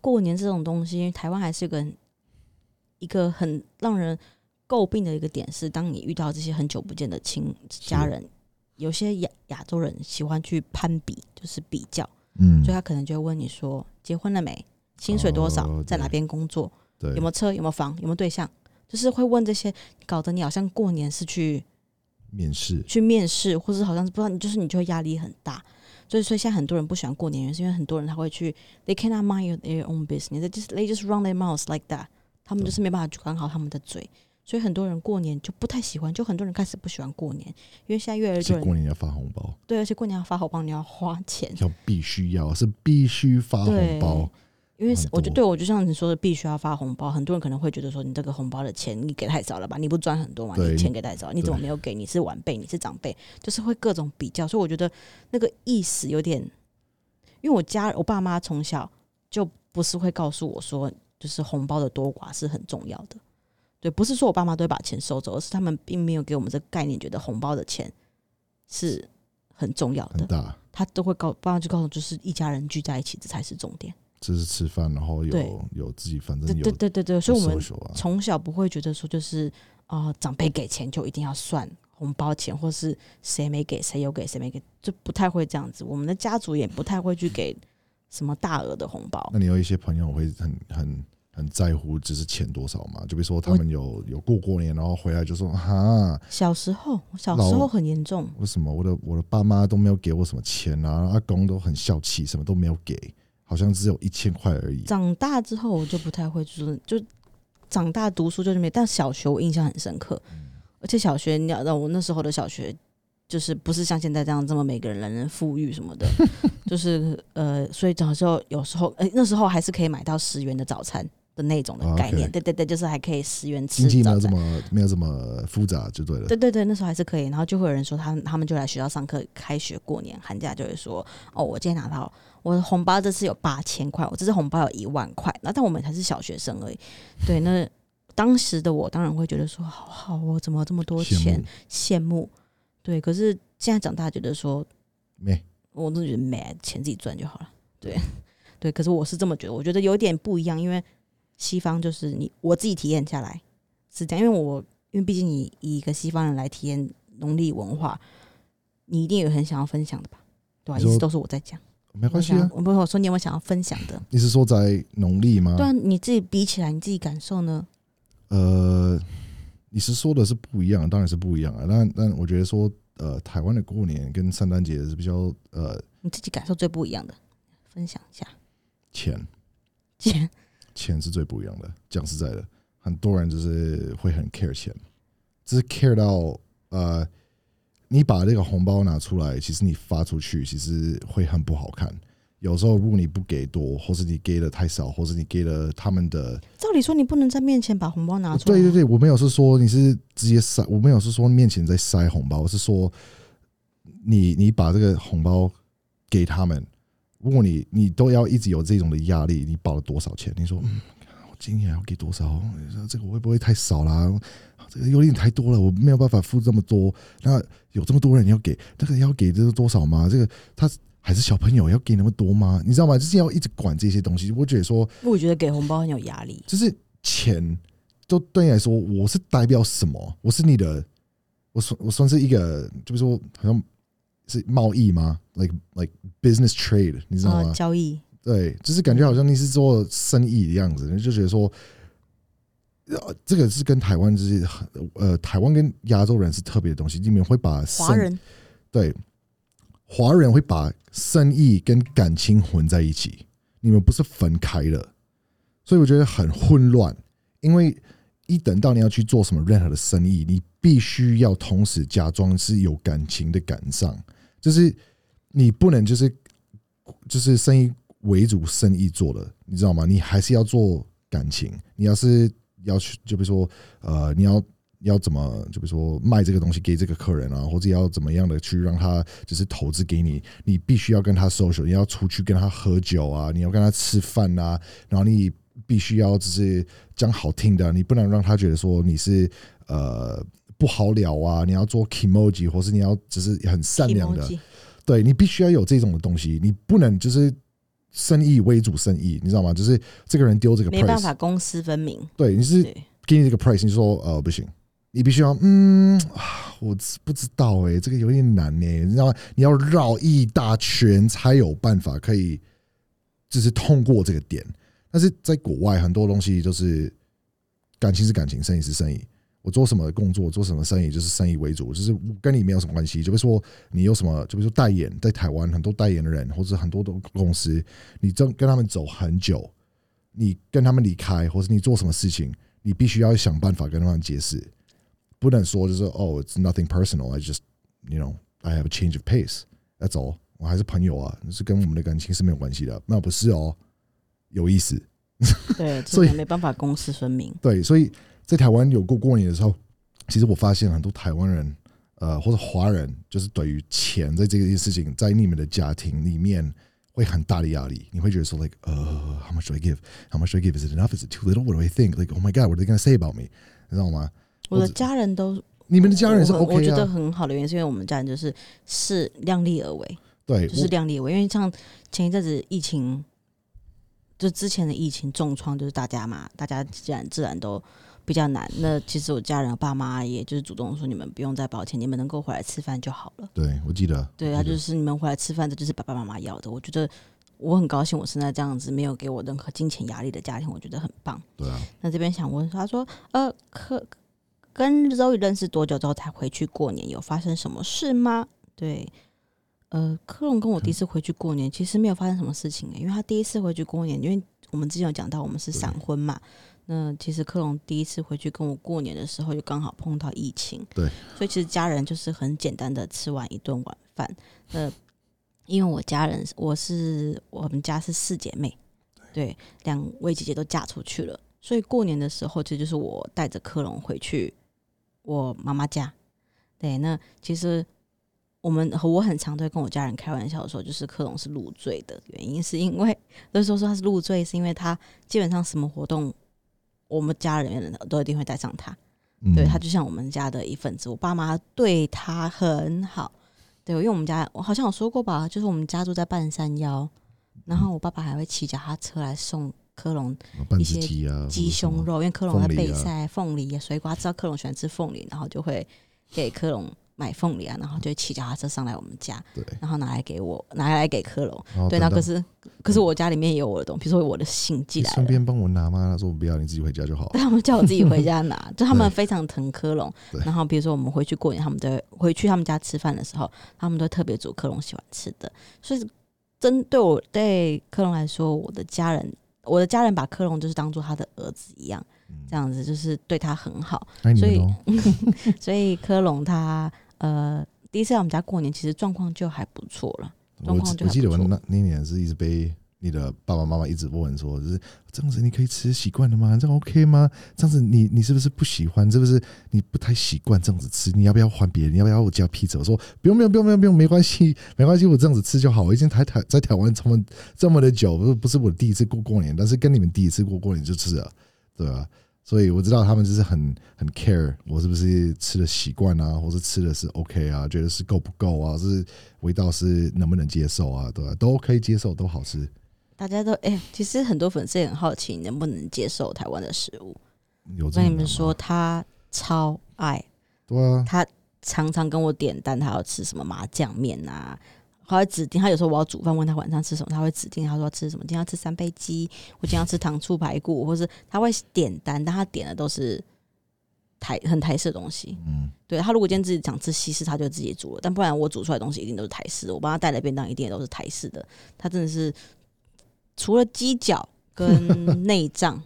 S1: 过年这种东西，台湾还是一个一个很让人诟病的一个点是，当你遇到这些很久不见的亲家人，有些亚亚洲人喜欢去攀比，就是比较，
S2: 嗯
S1: 所以他可能就会问你说结婚了没？薪水多少，
S2: 哦
S1: 在哪边工作，
S2: 对，
S1: 有没有车，有没有房，有没有对象，就是会问这些，搞得你好像过年是去
S2: 面试？
S1: 去面试，或者好像是不知道，你就是你就会压力很大。所以，所以现在很多人不喜欢过年，是因为很多人他会去，they cannot mind their own business, they just they just run their mouths like that，他们就是没办法管好他们的嘴。所以很多人过年就不太喜欢，就很多人开始不喜欢过年，因为现在越来越多人
S2: 过年要发红包，
S1: 对，而且过年要发红包，你要花钱，
S2: 要必须要是必须发红包，
S1: 因为是我觉得对我就像你说的，必须要发红包。很多人可能会觉得说，你这个红包的钱你给太少了吧？你不赚很多嘛？你钱给太少，你怎么没有给？你是晚辈，你是长辈，就是会各种比较。所以我觉得那个意思有点，因为我家我爸妈从小就不是会告诉我说，就是红包的多寡是很重要的。对，不是说我爸妈都会把钱收走，而是他们并没有给我们这个概念，觉得红包的钱是很重要的。
S2: 大。
S1: 他都会告爸妈就告诉，就是一家人聚在一起，这才是重点。
S2: 这是吃饭，然后有有自己，反正
S1: 对
S2: 有
S1: 对对对对，所以我们从小不会觉得说就是啊、呃长辈给钱就一定要算红包钱，或是谁没给谁有给谁没给，就不太会这样子。我们的家族也不太会去给什么大额的红包。
S2: 那你有一些朋友会很很很在乎，只是钱多少嘛？就比如说他
S1: 我
S2: 们有有过过年，然后回来就说哈，
S1: 小时候，我小时候很严重，
S2: 为什么我的我的爸妈都没有给我什么钱啊？阿公都很笑气，什么都没有给，好像只有一千块而已。
S1: 长大之后我就不太会，就是就长大读书就是没，但小学我印象很深刻，而且小学你要让我那时候的小学。就是不是像现在这样这么每个人人人富裕什么的，[laughs] 就是呃，所以早时候有时候呃那时候还是可以买到十元的早餐的那种的
S2: 啊
S1: 概念对对对，就是还可以十元吃
S2: 经济没。有这么没有这么复杂就对了。
S1: 对对对，那时候还是可以，然后就会有人说他他们就来学校上课，开学过年寒假就会说哦，我今天拿到我的红包这次有八千块，我这次红包有一万块，那但我们才是小学生而已。对，那当时的我当然会觉得说好好哦，怎么这么多钱，羡慕。对，可是现在长大觉得说，
S2: 没
S1: 我都觉得没钱自己赚就好了。对 [laughs] 对，可是我是这么觉得，我觉得有点不一样，因为西方就是你我自己体验下来是这样，因为我因为毕竟你以一个西方人来体验农历文化，你一定有很想要分享的吧？对吧、一直都是我在讲，
S2: 没关系啊。
S1: 我不是我说你有没有想要分享的？
S2: 你是说在农历吗？
S1: 对啊，你自己比起来，你自己感受呢？
S2: 呃，你是说的是不一样，当然是不一样啊。但但我觉得说，呃，台湾的过年跟圣诞节是比较呃
S1: 你自己感受最不一样的，分享一下。
S2: 钱 [laughs]
S1: 钱
S2: 钱是最不一样的。讲实在的，很多人就是会很 care 钱，只是 care 到呃，你把这个红包拿出来，其实你发出去，其实会很不好看。有时候如果你不给多，或是你给的太少，或是你给了他们的
S1: 照理说你不能在面前把红包拿出来、啊
S2: 对对，对，我没有是说你是直接塞，我没有是说面前在塞红包，我是说你你把这个红包给他们，如果你你都要一直有这种的压力，你包了多少钱？你说今年要给多少？这个会不会太少啦？这个有点太多了，我没有办法付这么多。那有这么多人要给，那个要给这个多少吗？这个他还是小朋友要给那么多吗？你知道吗？就是要一直管这些东西。我觉得说。
S1: 我觉得给红包很有压力。
S2: 就是钱，都对你来说，我是代表什么？我是你的，我算我算是一个，就是说好像是贸易吗？like like business trade，你知道吗？
S1: 呃，交易
S2: 对，就是感觉好像你是做生意的样子，你就觉得说，呃，这个是跟台湾就是呃，台湾跟亚洲人是特别的东西，你们会把生
S1: 华人
S2: 对，华人会把生意跟感情混在一起，你们不是分开的，所以我觉得很混乱。因为一等到你要去做什么任何的生意，你必须要同时假装是有感情的感上，就是你不能就是就是生意为主，生意做的，你知道吗？你还是要做感情。你要是要去，就比如说呃，你要要怎么，就比如说卖这个东西给这个客人啊，或者要怎么样的去让他就是投资给你，你必须要跟他 social，你要出去跟他喝酒啊，你要跟他吃饭啊，然后你必须要只是讲好听的，你不能让他觉得说你是呃不好聊啊，你要做 emoji，或是你要只是很善良的，对你必须要有这种的东西，你不能就是生意为主生意，你知道吗？就是这个人丢这个
S1: 没办法公私分明。
S2: 对，你是
S1: 对，
S2: 给你这个 price，你就说呃不行，你必须要嗯，啊我不知道哎、这个有点难呢、你知道吗？你要绕一大圈才有办法可以，就是通过这个点。但是在国外很多东西就是感情是感情，生意是生意。我做什么工作，做什么生意，就是生意为主，就是跟你没有什么关系。就比如说你有什么，就比如说代言，在台湾很多代言的人，或者很多的公司，你正跟他们走很久，你跟他们离开，或者你做什么事情，你必须要想办法跟他们解释，不能说就是哦，it's nothing personal，I just you know I have a change of pace，that's all。我还是朋友啊，是跟我们的感情是没有关系的。那不是哦，有意思。
S1: 对，
S2: 所以
S1: 没办法公私分明。
S2: 对，所以。在台湾有过过年的时候，其实我发现很多台湾人，呃，或者华人，就是对于钱在这件事情，在你们的家庭里面会很大的压力。你会觉得说，like，呃，how much do I give? How much do I give? Is it enough? Is it too little? What do I think? Like, oh my god, what are they gonna say about me? 你知道吗？
S1: 我的家人都，
S2: 你们的家人是 OK
S1: 啊？我觉得很好的原因是因为我们家人就是是量力而为，
S2: 对，
S1: 就是量力而为。因为像前一阵子疫情，就之前的疫情重创，就是大家嘛，大家自然自然都。比较难。那其实我家人爸妈也就是主动说，你们不用再抱歉，你们能够回来吃饭就好了。
S2: 对，我记得。
S1: 对啊，就是你们回来吃饭，这就是爸爸妈妈要的。我觉得我很高兴，我现在这样子没有给我任何金钱压力的家庭，我觉得很棒。
S2: 对啊。
S1: 那这边想问，他说，呃，可跟周宇认识多久之后才回去过年？有发生什么事吗？对，呃，科隆跟我第一次回去过年，其实没有发生什么事情诶，因为他第一次回去过年，因为我们之前有讲到我们是闪婚嘛。那其实克隆第一次回去跟我过年的时候，就刚好碰到疫情，
S2: 对，
S1: 所以其实家人就是很简单的吃完一顿晚饭。那因为我家人，我是我们家是四姐妹，对，两位姐姐都嫁出去了，所以过年的时候，其实就是我带着克隆回去我妈妈家。对，那其实我们和我很常都会跟我家人开玩笑说，就是克隆是入赘的原因，是因为 [laughs] 那时候说他是入赘，是因为他基本上什么活动。我们家人员都一定会带上他，对他就像我们家的一份子。我爸妈对他很好，对，因为我们家我好像有说过吧，就是我们家住在半山腰，然后我爸爸还会骑脚踏车来送科隆一些鸡胸肉，因为科隆在备赛凤梨、水果，知道科隆喜欢吃凤梨，然后就会给科隆。买凤梨啊，然后就骑脚踏车上来我们家，
S2: 对，
S1: 然后拿来给我，拿来给科隆，对，那可是可是我家里面也有我的东西，比如说我的信寄来，
S2: 顺便帮我拿吗？他说我不要，你自己回家就好。
S1: 他们叫我自己回家拿，[laughs] 就他们非常疼科隆。然后比如说我们回去过年，他们都回去他们家吃饭的时候，他们都特别煮科隆喜欢吃的。所以针对我对科隆来说，我的家人，我的家人把科隆就是当做他的儿子一样，这样子就是对他很好。所以 [laughs] 所以科隆他。呃，第一次来我们家过年，其实状况就还不错了。状况就
S2: 我记得我那那年是一直被你的爸爸妈妈一直问说，就是这样子你可以吃习惯了吗？这样 OK 吗？这样子你你是不是不喜欢？是不是你不太习惯这样子吃？你要不要换别人？你要不要我加披萨？我说不用不用不用不用不用，没关系没关系，我这样子吃就好。我已经台台在台湾这么这么的久，不是不是我第一次过过年，但是跟你们第一次过过年就吃了，对吧？所以我知道他们就是很很 care 我是不是吃的习惯啊，或是吃的是 OK 啊，觉得是够不够啊，是味道是能不能接受啊，对吧？都可以接受，都好吃。
S1: 大家都哎，其实很多粉丝也很好奇，能不能接受台湾的食物？
S2: 我
S1: 跟你们说，他超爱，
S2: 对啊，
S1: 他常常跟我点单，他要吃什么麻酱面啊。他会指定，他有时候我要煮饭，问他晚上吃什么，他会指定，他说吃什么，今天要吃三杯鸡，我今天要吃糖醋排骨，[laughs] 或是他会点单，但他点的都是台很台式的东西。嗯，对他如果今天自己想吃西式，他就自己煮了，但不然我煮出来的东西一定都是台式的，我帮他带的便当一定也都是台式的。他真的是除了鸡脚跟 [laughs] 内脏，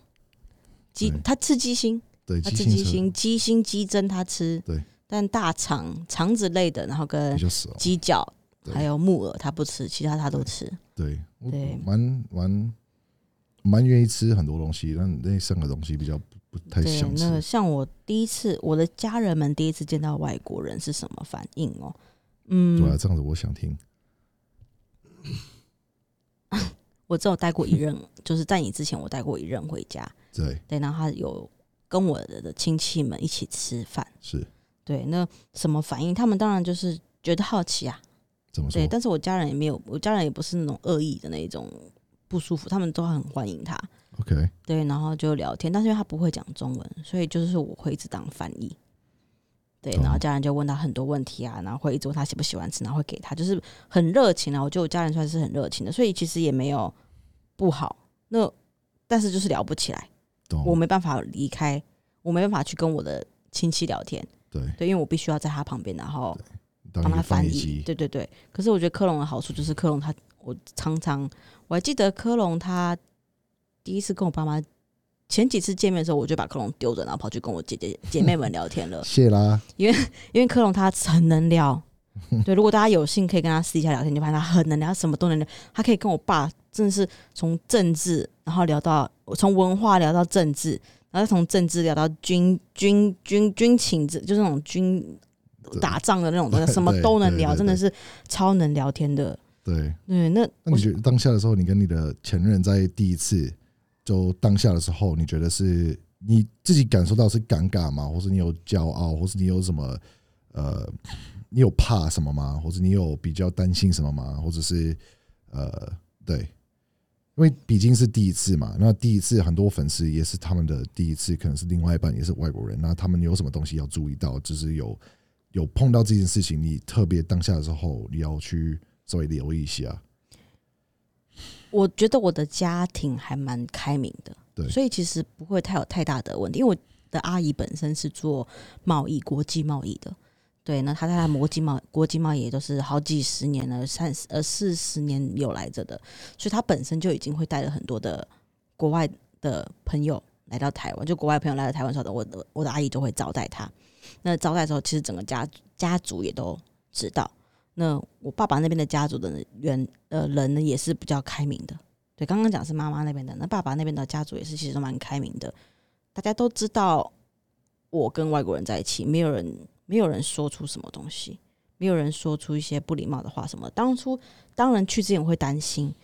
S1: 鸡他吃鸡心，
S2: 对，
S1: 他吃鸡心，鸡心鸡胗他吃，
S2: 对，
S1: 但大肠肠子类的，然后跟鸡脚。还有木耳，他不吃，其他他都吃。
S2: 对，对，蛮蛮蛮愿意吃很多东西，但那剩的东西比较不太想吃。
S1: 那像我第一次，我的家人们第一次见到外国人是什么反应哦？嗯，
S2: 对啊，这样子我想听。[laughs]
S1: 我只有带过一任，[laughs] 就是在你之前，我带过一任回家。
S2: 对
S1: 对，然后他有跟我的亲戚们一起吃饭。
S2: 是
S1: 对，那什么反应？他们当然就是觉得好奇啊。对，但是我家人也没有，我家人也不是那种恶意的那种不舒服，他们都很欢迎他。
S2: OK，
S1: 对，然后就聊天，但是因为他不会讲中文，所以就是我会一直当翻译。对，然后家人就问他很多问题啊，然后会一直问他喜不喜欢吃，然后会给他，就是很热情啊。我觉得我家人算是很热情的，所以其实也没有不好。那但是就是聊不起来，我没办法离开，我没办法去跟我的亲戚聊天，
S2: 对，
S1: 对，因为我必须要在他旁边，然后帮他翻译，
S2: 机，
S1: 对对对。可是我觉得科隆的好处就是科隆他，我常常我还记得科隆他第一次跟我爸妈前几次见面的时候，我就把科隆丢着，然后跑去跟我姐姐姐妹们聊天了。[laughs]
S2: 谢啦，
S1: 因为因为科隆他很能聊，[laughs] 对，如果大家有幸可以跟他私底下聊天，你就发现他很能聊，他什么都能聊。他可以跟我爸真的是从政治，然后聊到从文化聊到政治，然后再从政治聊到军军军军情，就是那种军打仗的那种东西，[laughs] 什么都能聊，真的是超能聊天的。
S2: 对。
S1: 对，那
S2: 那你觉得当下的时候，你跟你的前任在第一次就当下的时候，你觉得是你自己感受到是尴尬吗？或是你有骄傲，或是你有什么呃，[laughs] 你有怕什么吗？或者你有比较担心什么吗？或者是呃，对，因为毕竟是第一次嘛，那第一次很多粉丝也是他们的第一次，可能是另外一半也是外国人，那他们有什么东西要注意到？就是有有碰到这件事情，你特别当下的时候，你要去稍微留意一下。
S1: 我觉得我的家庭还蛮开明的，
S2: 对
S1: 所以其实不会太有太大的问题。因为我的阿姨本身是做贸易、国际贸易的，对，那她在国际贸国际贸易也都是好几十年了，三十呃四十年有来着的，所以她本身就已经会带了很多的国外的朋友来到台湾，就国外朋友来到台湾的时候，我的我的阿姨都会招待他。那招待的时候，其实整个家家族也都知道。那我爸爸那边的家族的人呃人呢，也是比较开明的。对，刚刚讲是妈妈那边的，那爸爸那边的家族也是其实蛮开明的。大家都知道我跟外国人在一起，没有人没有人说出什么东西，没有人说出一些不礼貌的话什么。当初当然去之前我会担心，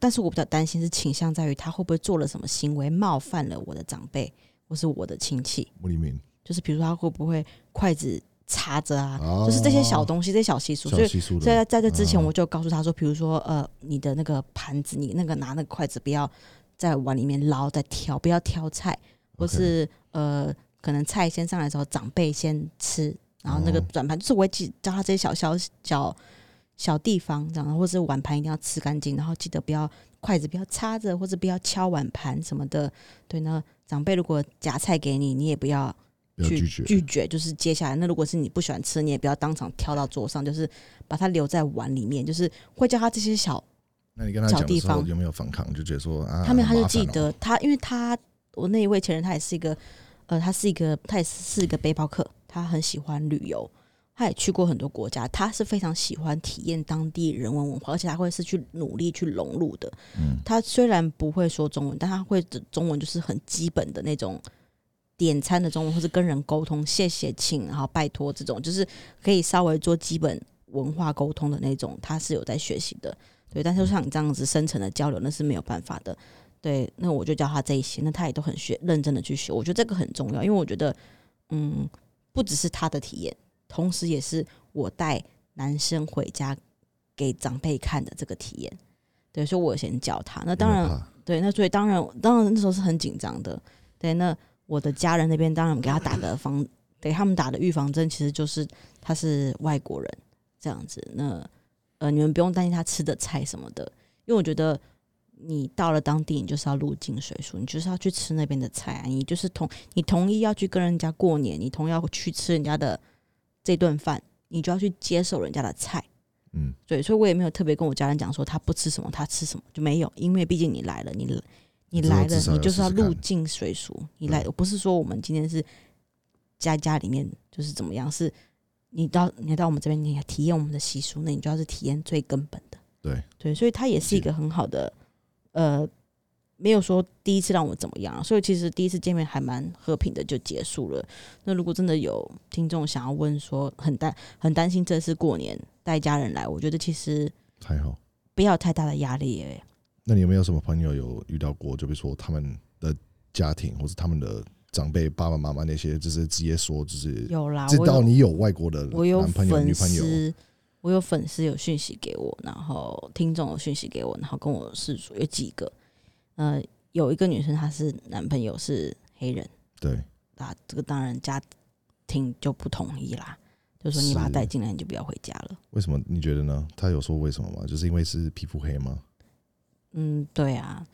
S1: 但是我比较担心是倾向在于他会不会做了什么行为冒犯了我的长辈或是我的亲戚，
S2: 穆里面
S1: 就是比如说他会不会筷子插着啊，
S2: 哦。
S1: 就是这些小东西、这些小习俗，所以在在这之前，
S2: 嗯。
S1: 我就告诉他说，比如说，呃，你的那个盘子，你那个拿那个筷子，不要在碗里面捞，再挑，不要挑菜，或是呃，可能菜先上来的时候，长辈先吃，然后那个
S2: 哦。
S1: 转盘，就是我会记教他这些小小小小地方，这样，或者是碗盘一定要吃干净，然后记得不要筷子不要插着，或者不要敲碗盘什么的。对，那长辈如果夹菜给你，你也不要去
S2: 拒绝，
S1: 拒绝就是接下来，那如果是你不喜欢吃，你也不要当场挑到桌上，就是把它留在碗里面，就是会叫他这些小，
S2: 那你跟他讲的时候有没有反抗？就觉得说啊，
S1: 他们他就记得他，因为他我那一位前任他也是一个，呃，他是一个他也是一个背包客，他很喜欢旅游，他也去过很多国家，他是非常喜欢体验当地人文文化，而且他会是去努力去融入的。
S2: 嗯，
S1: 他虽然不会说中文，但他会的中文就是很基本的那种点餐的中文，或是跟人沟通，谢谢、请，然后拜托这种，就是可以稍微做基本文化沟通的那种，他是有在学习的。对，但是像你这样子深层的交流，那是没有办法的。对，那我就教他这一些，那他也都很学认真的去学。我觉得这个很重要，因为我觉得，嗯，不只是他的体验，同时也是我带男生回家给长辈看的这个体验。对，所以我先教他。那当然，对，那所以当然，当然那时候是很紧张的。对，那我的家人那边当然给他打的防，给他们打的预防针，其实就是他是外国人这样子。那呃，你们不用担心他吃的菜什么的，因为我觉得你到了当地，你就是要入境水俗，你就是要去吃那边的菜啊，你就是同你同意要去跟人家过年，你同意要去吃人家的这顿饭，你就要去接受人家的菜。
S2: 嗯，
S1: 对，所以我也没有特别跟我家人讲说他不吃什么，他吃什么就没有，因为毕竟你来了，你你来了你就是要入境随俗。你来，不是说我们今天是家家里面就是怎么样，是你到你到我们这边，你要体验我们的习俗，那你就要是体验最根本的。
S2: 对
S1: 对，所以它也是一个很好的，呃，没有说第一次让我怎么样啊，所以其实第一次见面还蛮和平的就结束了。那如果真的有听众想要问说很担很担心这次过年带家人来，我觉得其实
S2: 还好。
S1: 不要太大的压力耶。
S2: 那你有没有什么朋友有遇到过？就比如说他们的家庭或者他们的长辈、爸爸妈妈那些，就是直接说，就是
S1: 有啦，
S2: 知道你有外国的男朋友、女朋友，
S1: 我有粉丝有讯息给我，然后听众有讯息给我，然后跟我示说有几个，呃，有一个女生她是男朋友是黑人，
S2: 对，
S1: 啊，这个当然家庭就不同意啦，就说你把他带进来，你就不要回家了。
S2: 为什么你觉得呢？他有说为什么吗？就是因为是皮肤黑吗？
S1: 嗯，对啊，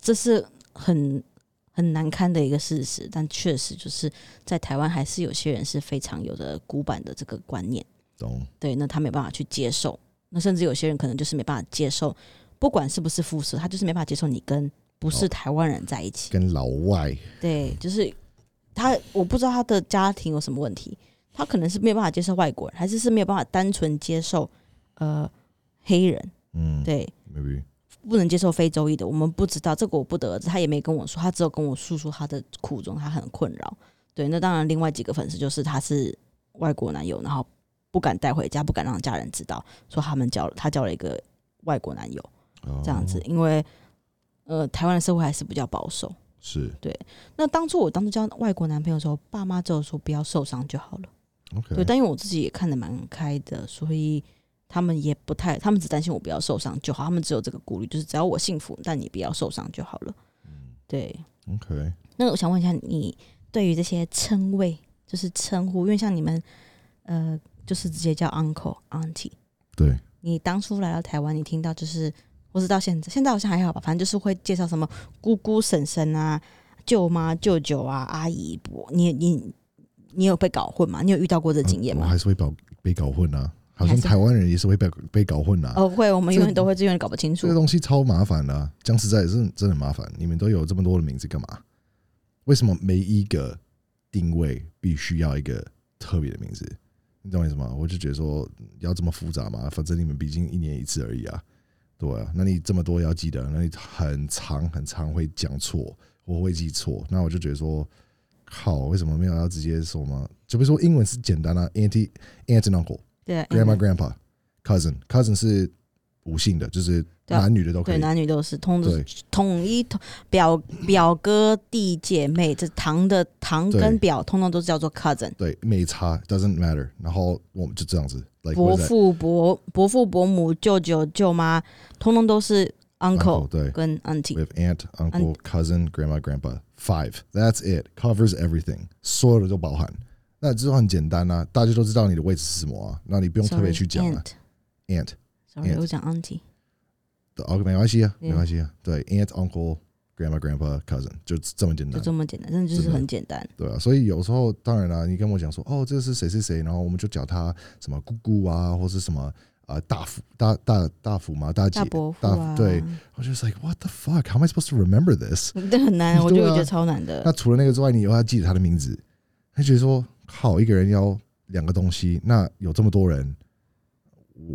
S1: 这是很很难堪的一个事实，但确实就是在台湾还是有些人是非常有着古板的这个观念，
S2: 懂？
S1: 对，那他没办法去接受，那甚至有些人可能就是没办法接受，不管是不是肤色，他就是没办法接受你跟不是
S2: 哦
S1: 台湾人在一起，
S2: 跟老外
S1: 对，就是他，我不知道他的家庭有什么问题，他可能是没有办法接受外国人，还是是没有办法单纯接受呃黑人，
S2: 嗯
S1: 对
S2: ，，maybe
S1: 不能接受非洲裔的，我们不知道这个我不得而知，他也没跟我说，他只有跟我诉说他的苦衷，他很困扰。对，那当然，另外几个粉丝就是他是外国男友，然后不敢带回家，不敢让家人知道，说他们交了他交了一个外国男友这样子，
S2: 哦
S1: 因为呃台湾的社会还是比较保守。
S2: 是对
S1: 那当初我当初交外国男朋友的时候，爸妈只有说不要受伤就好了。
S2: OK，
S1: 对，但因为我自己也看得蛮开的，所以他们也不太，他们只担心我不要受伤就好，他们只有这个顾虑，就是只要我幸福，但你不要受伤就好了。嗯对
S2: ，OK，
S1: 那我想问一下，你对于这些称谓，就是称呼，因为像你们呃，就是直接叫 uncle、auntie，
S2: 对，
S1: 你当初来到台湾，你听到就是，或是到现在，现在好像还好吧，反正就是会介绍什么姑姑、婶婶啊、舅妈、舅舅啊、阿姨伯，你你你有被搞混吗？你有遇到过这经验吗？
S2: 我还是会搞被搞混啊，好像台湾人也是会被被搞混啊。
S1: 哦，会，我们永远都会永远搞不清楚
S2: 这个。东西超麻烦的、啊，讲实在，真的真的很麻烦。你们都有这么多的名字干嘛？为什么每一个定位必须要一个特别的名字？你懂我意思吗？我就觉得说要这么复杂吗，反正你们毕竟一年一次而已啊，对啊。那你这么多要记得，那你很长很长会讲错，我会记错，那我就觉得说，靠，为什么没有要直接说吗？就比如说英文是简单啊，auntie、aunt and uncle、
S1: 对啊
S2: grandma、
S1: 嗯
S2: grandpa、cousin、cousin 是无性的，就是男女的都可以。
S1: 男女都是通
S2: 对
S1: 统一统表表哥弟姐妹，这堂的堂跟表，通通都是叫做 cousin。
S2: 对，没差，doesn't matter。然后我们就这样子，like
S1: 伯？父伯伯父伯母舅舅舅妈，通通都是 uncle
S2: 对
S1: 跟
S2: ，we
S1: auntie。
S2: have aunt、uncle、cousin、grandma、grandpa five。That's it. Covers everything，所有的都包含。那这很简单啊，大家都知道你的位置是什么啊，那你不用特别去讲啊。aunt，Sorry，aunt
S1: 我讲 auntie。
S2: 哦，没关系啊，
S1: 嗯
S2: 没关系啊。对，aunt、uncle、grandma、grandpa、cousin，就这么简单
S1: 就
S2: 单。
S1: 这么简单，真的就是很简单。
S2: 对啊，所以有时候当然啦，你跟我讲说哦，这是谁谁谁，然后我们就叫他什么姑姑啊，或是什么啊、呃大福大大大福嘛，大姐
S1: 大伯
S2: 对，我就 like what the fuck? How am I supposed to remember this？[laughs]
S1: 这很难，[laughs] 我就觉得超难的。
S2: 那除了那个之外，你又要记得他的名字，他觉得说靠，一个人要两个东西，那有这么多人，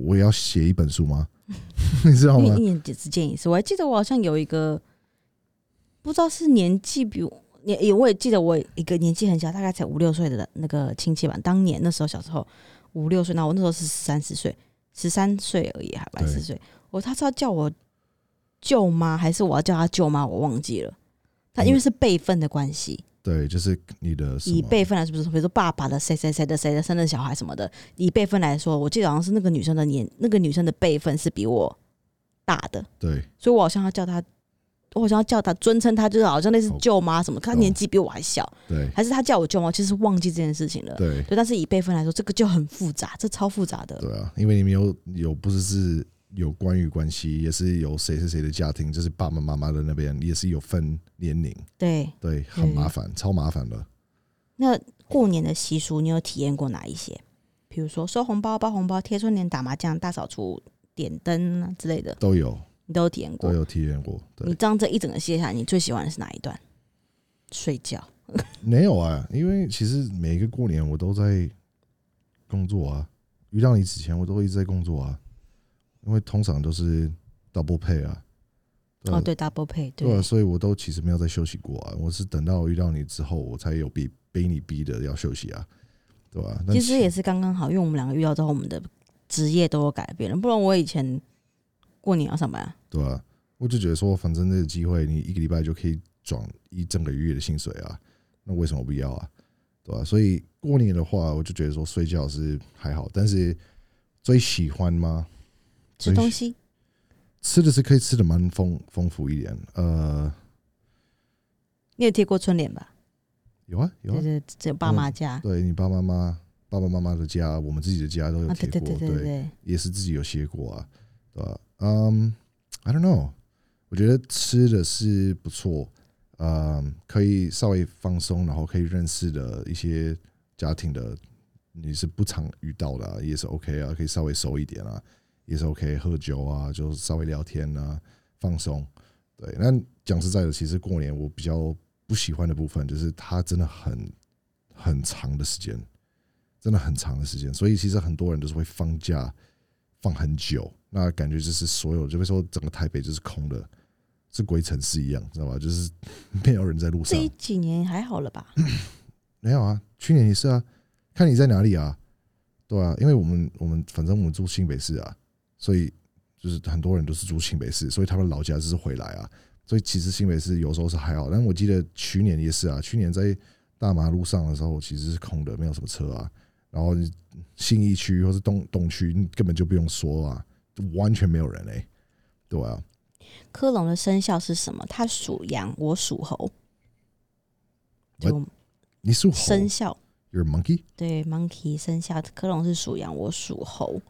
S2: 我也要写一本书吗？[laughs] 你知道吗？
S1: 一一年只见一次。我还记得我好像有一个，不知道是年纪比我也也，我也记得我一个年纪很小，大概才五六岁的那个亲戚吧。当年那时候小时候五六岁，那我那时候是三十岁，十三岁而已，还不
S2: 对
S1: 十岁。我他是要叫我舅妈，还是我要叫他舅妈？我忘记了。他因为是辈分的关系，
S2: 对，就是你的
S1: 以辈分来说，比如说比如说爸爸的谁谁谁的谁的生的小孩什么的，以辈分来说，我记得好像是那个女生的年，那个女生的辈分是比我大的，
S2: 对
S1: 所以我好像要叫她，我好像要叫她尊称她，就是好像类似
S2: 哦
S1: 舅妈什么，她
S2: 哦
S1: 年纪比我还小，
S2: 对
S1: 还是她叫我舅妈，其实忘记这件事情了。
S2: 对
S1: 对，但是以辈分来说，这个就很复杂，这超复杂的。
S2: 对啊，因为你们有有不是是有关于关系，也是有谁是谁的家庭，就是爸爸妈妈的那边也是有分年龄，
S1: 对，
S2: 对，很麻烦，超麻烦的。
S1: 那过年的习俗，你有体验过哪一些？比如说收红包、包红包、贴春联、打麻将、大扫除、点灯啊之类的，
S2: 都有
S1: 你都有体验过
S2: 都。有体验过，对
S1: 你，这样这一整个卸下来，你最喜欢的是哪一段？睡觉。
S2: 没有啊，因为其实每一个过年我都在工作啊，遇到你之前我都一直在工作啊，因为通常都是 double pay 啊，对啊
S1: 哦，对，double pay，
S2: 对啊，所以我都其实没有在休息过啊，我是等到遇到你之后，我才有被被你逼的要休息啊，对吧、那
S1: 其实也是刚刚好，因为我们两个遇到之后，我们的职业都有改变了，不然我以前过年要上班啊。
S2: 对啊，我就觉得说，反正这个机会，你一个礼拜就可以赚一整个月的薪水啊，那为什么不要啊？对吧、所以过年的话，我就觉得说睡觉是还好，但是最喜欢吗？
S1: 吃东西，
S2: 吃的是可以吃的蛮丰丰富一点，呃，
S1: 你有贴过春联吧？
S2: 有啊有啊，
S1: 就是只有爸妈家。
S2: 对你爸爸妈妈、爸爸妈妈的家，我们自己的家都有
S1: 啊，
S2: 贴过，
S1: 对对对对对对，
S2: 也是自己有写过啊，对吧？嗯、i don't know，我觉得吃的是不错，嗯，可以稍微放松，然后可以认识的一些家庭的你是不常遇到的、啊，也是 OK 啊，可以稍微熟一点啊，也是 OK，喝酒啊，就稍微聊天啊，放松。对，那讲实在的，其实过年我比较不喜欢的部分就是它真的很很长的时间，真的很长的时间，所以其实很多人都是会放假放很久，那感觉就是所有，就会说整个台北就是空的，是鬼城市一样，知道吧？就是 [laughs] 没有人在路上
S1: 这。几年还好了吧？[clears throat]
S2: 没有啊，去年也是啊，看你在哪里啊，对啊，因为我们我们反正我们住新北市啊，所以就是很多人都是住新北市，所以他们老家就是回来啊，所以其实新北市有时候是还好，但我记得去年也是啊，去年在大马路上的时候其实是空的，没有什么车啊，然后信义区或是东东区根本就不用说啊，就完全没有人哎、对啊，
S1: 科隆的生肖是什么？他属羊，我属猴。就
S2: 你属猴？
S1: 生肖
S2: ，You're monkey，
S1: 对，monkey 生肖，科隆是属羊，我属猴。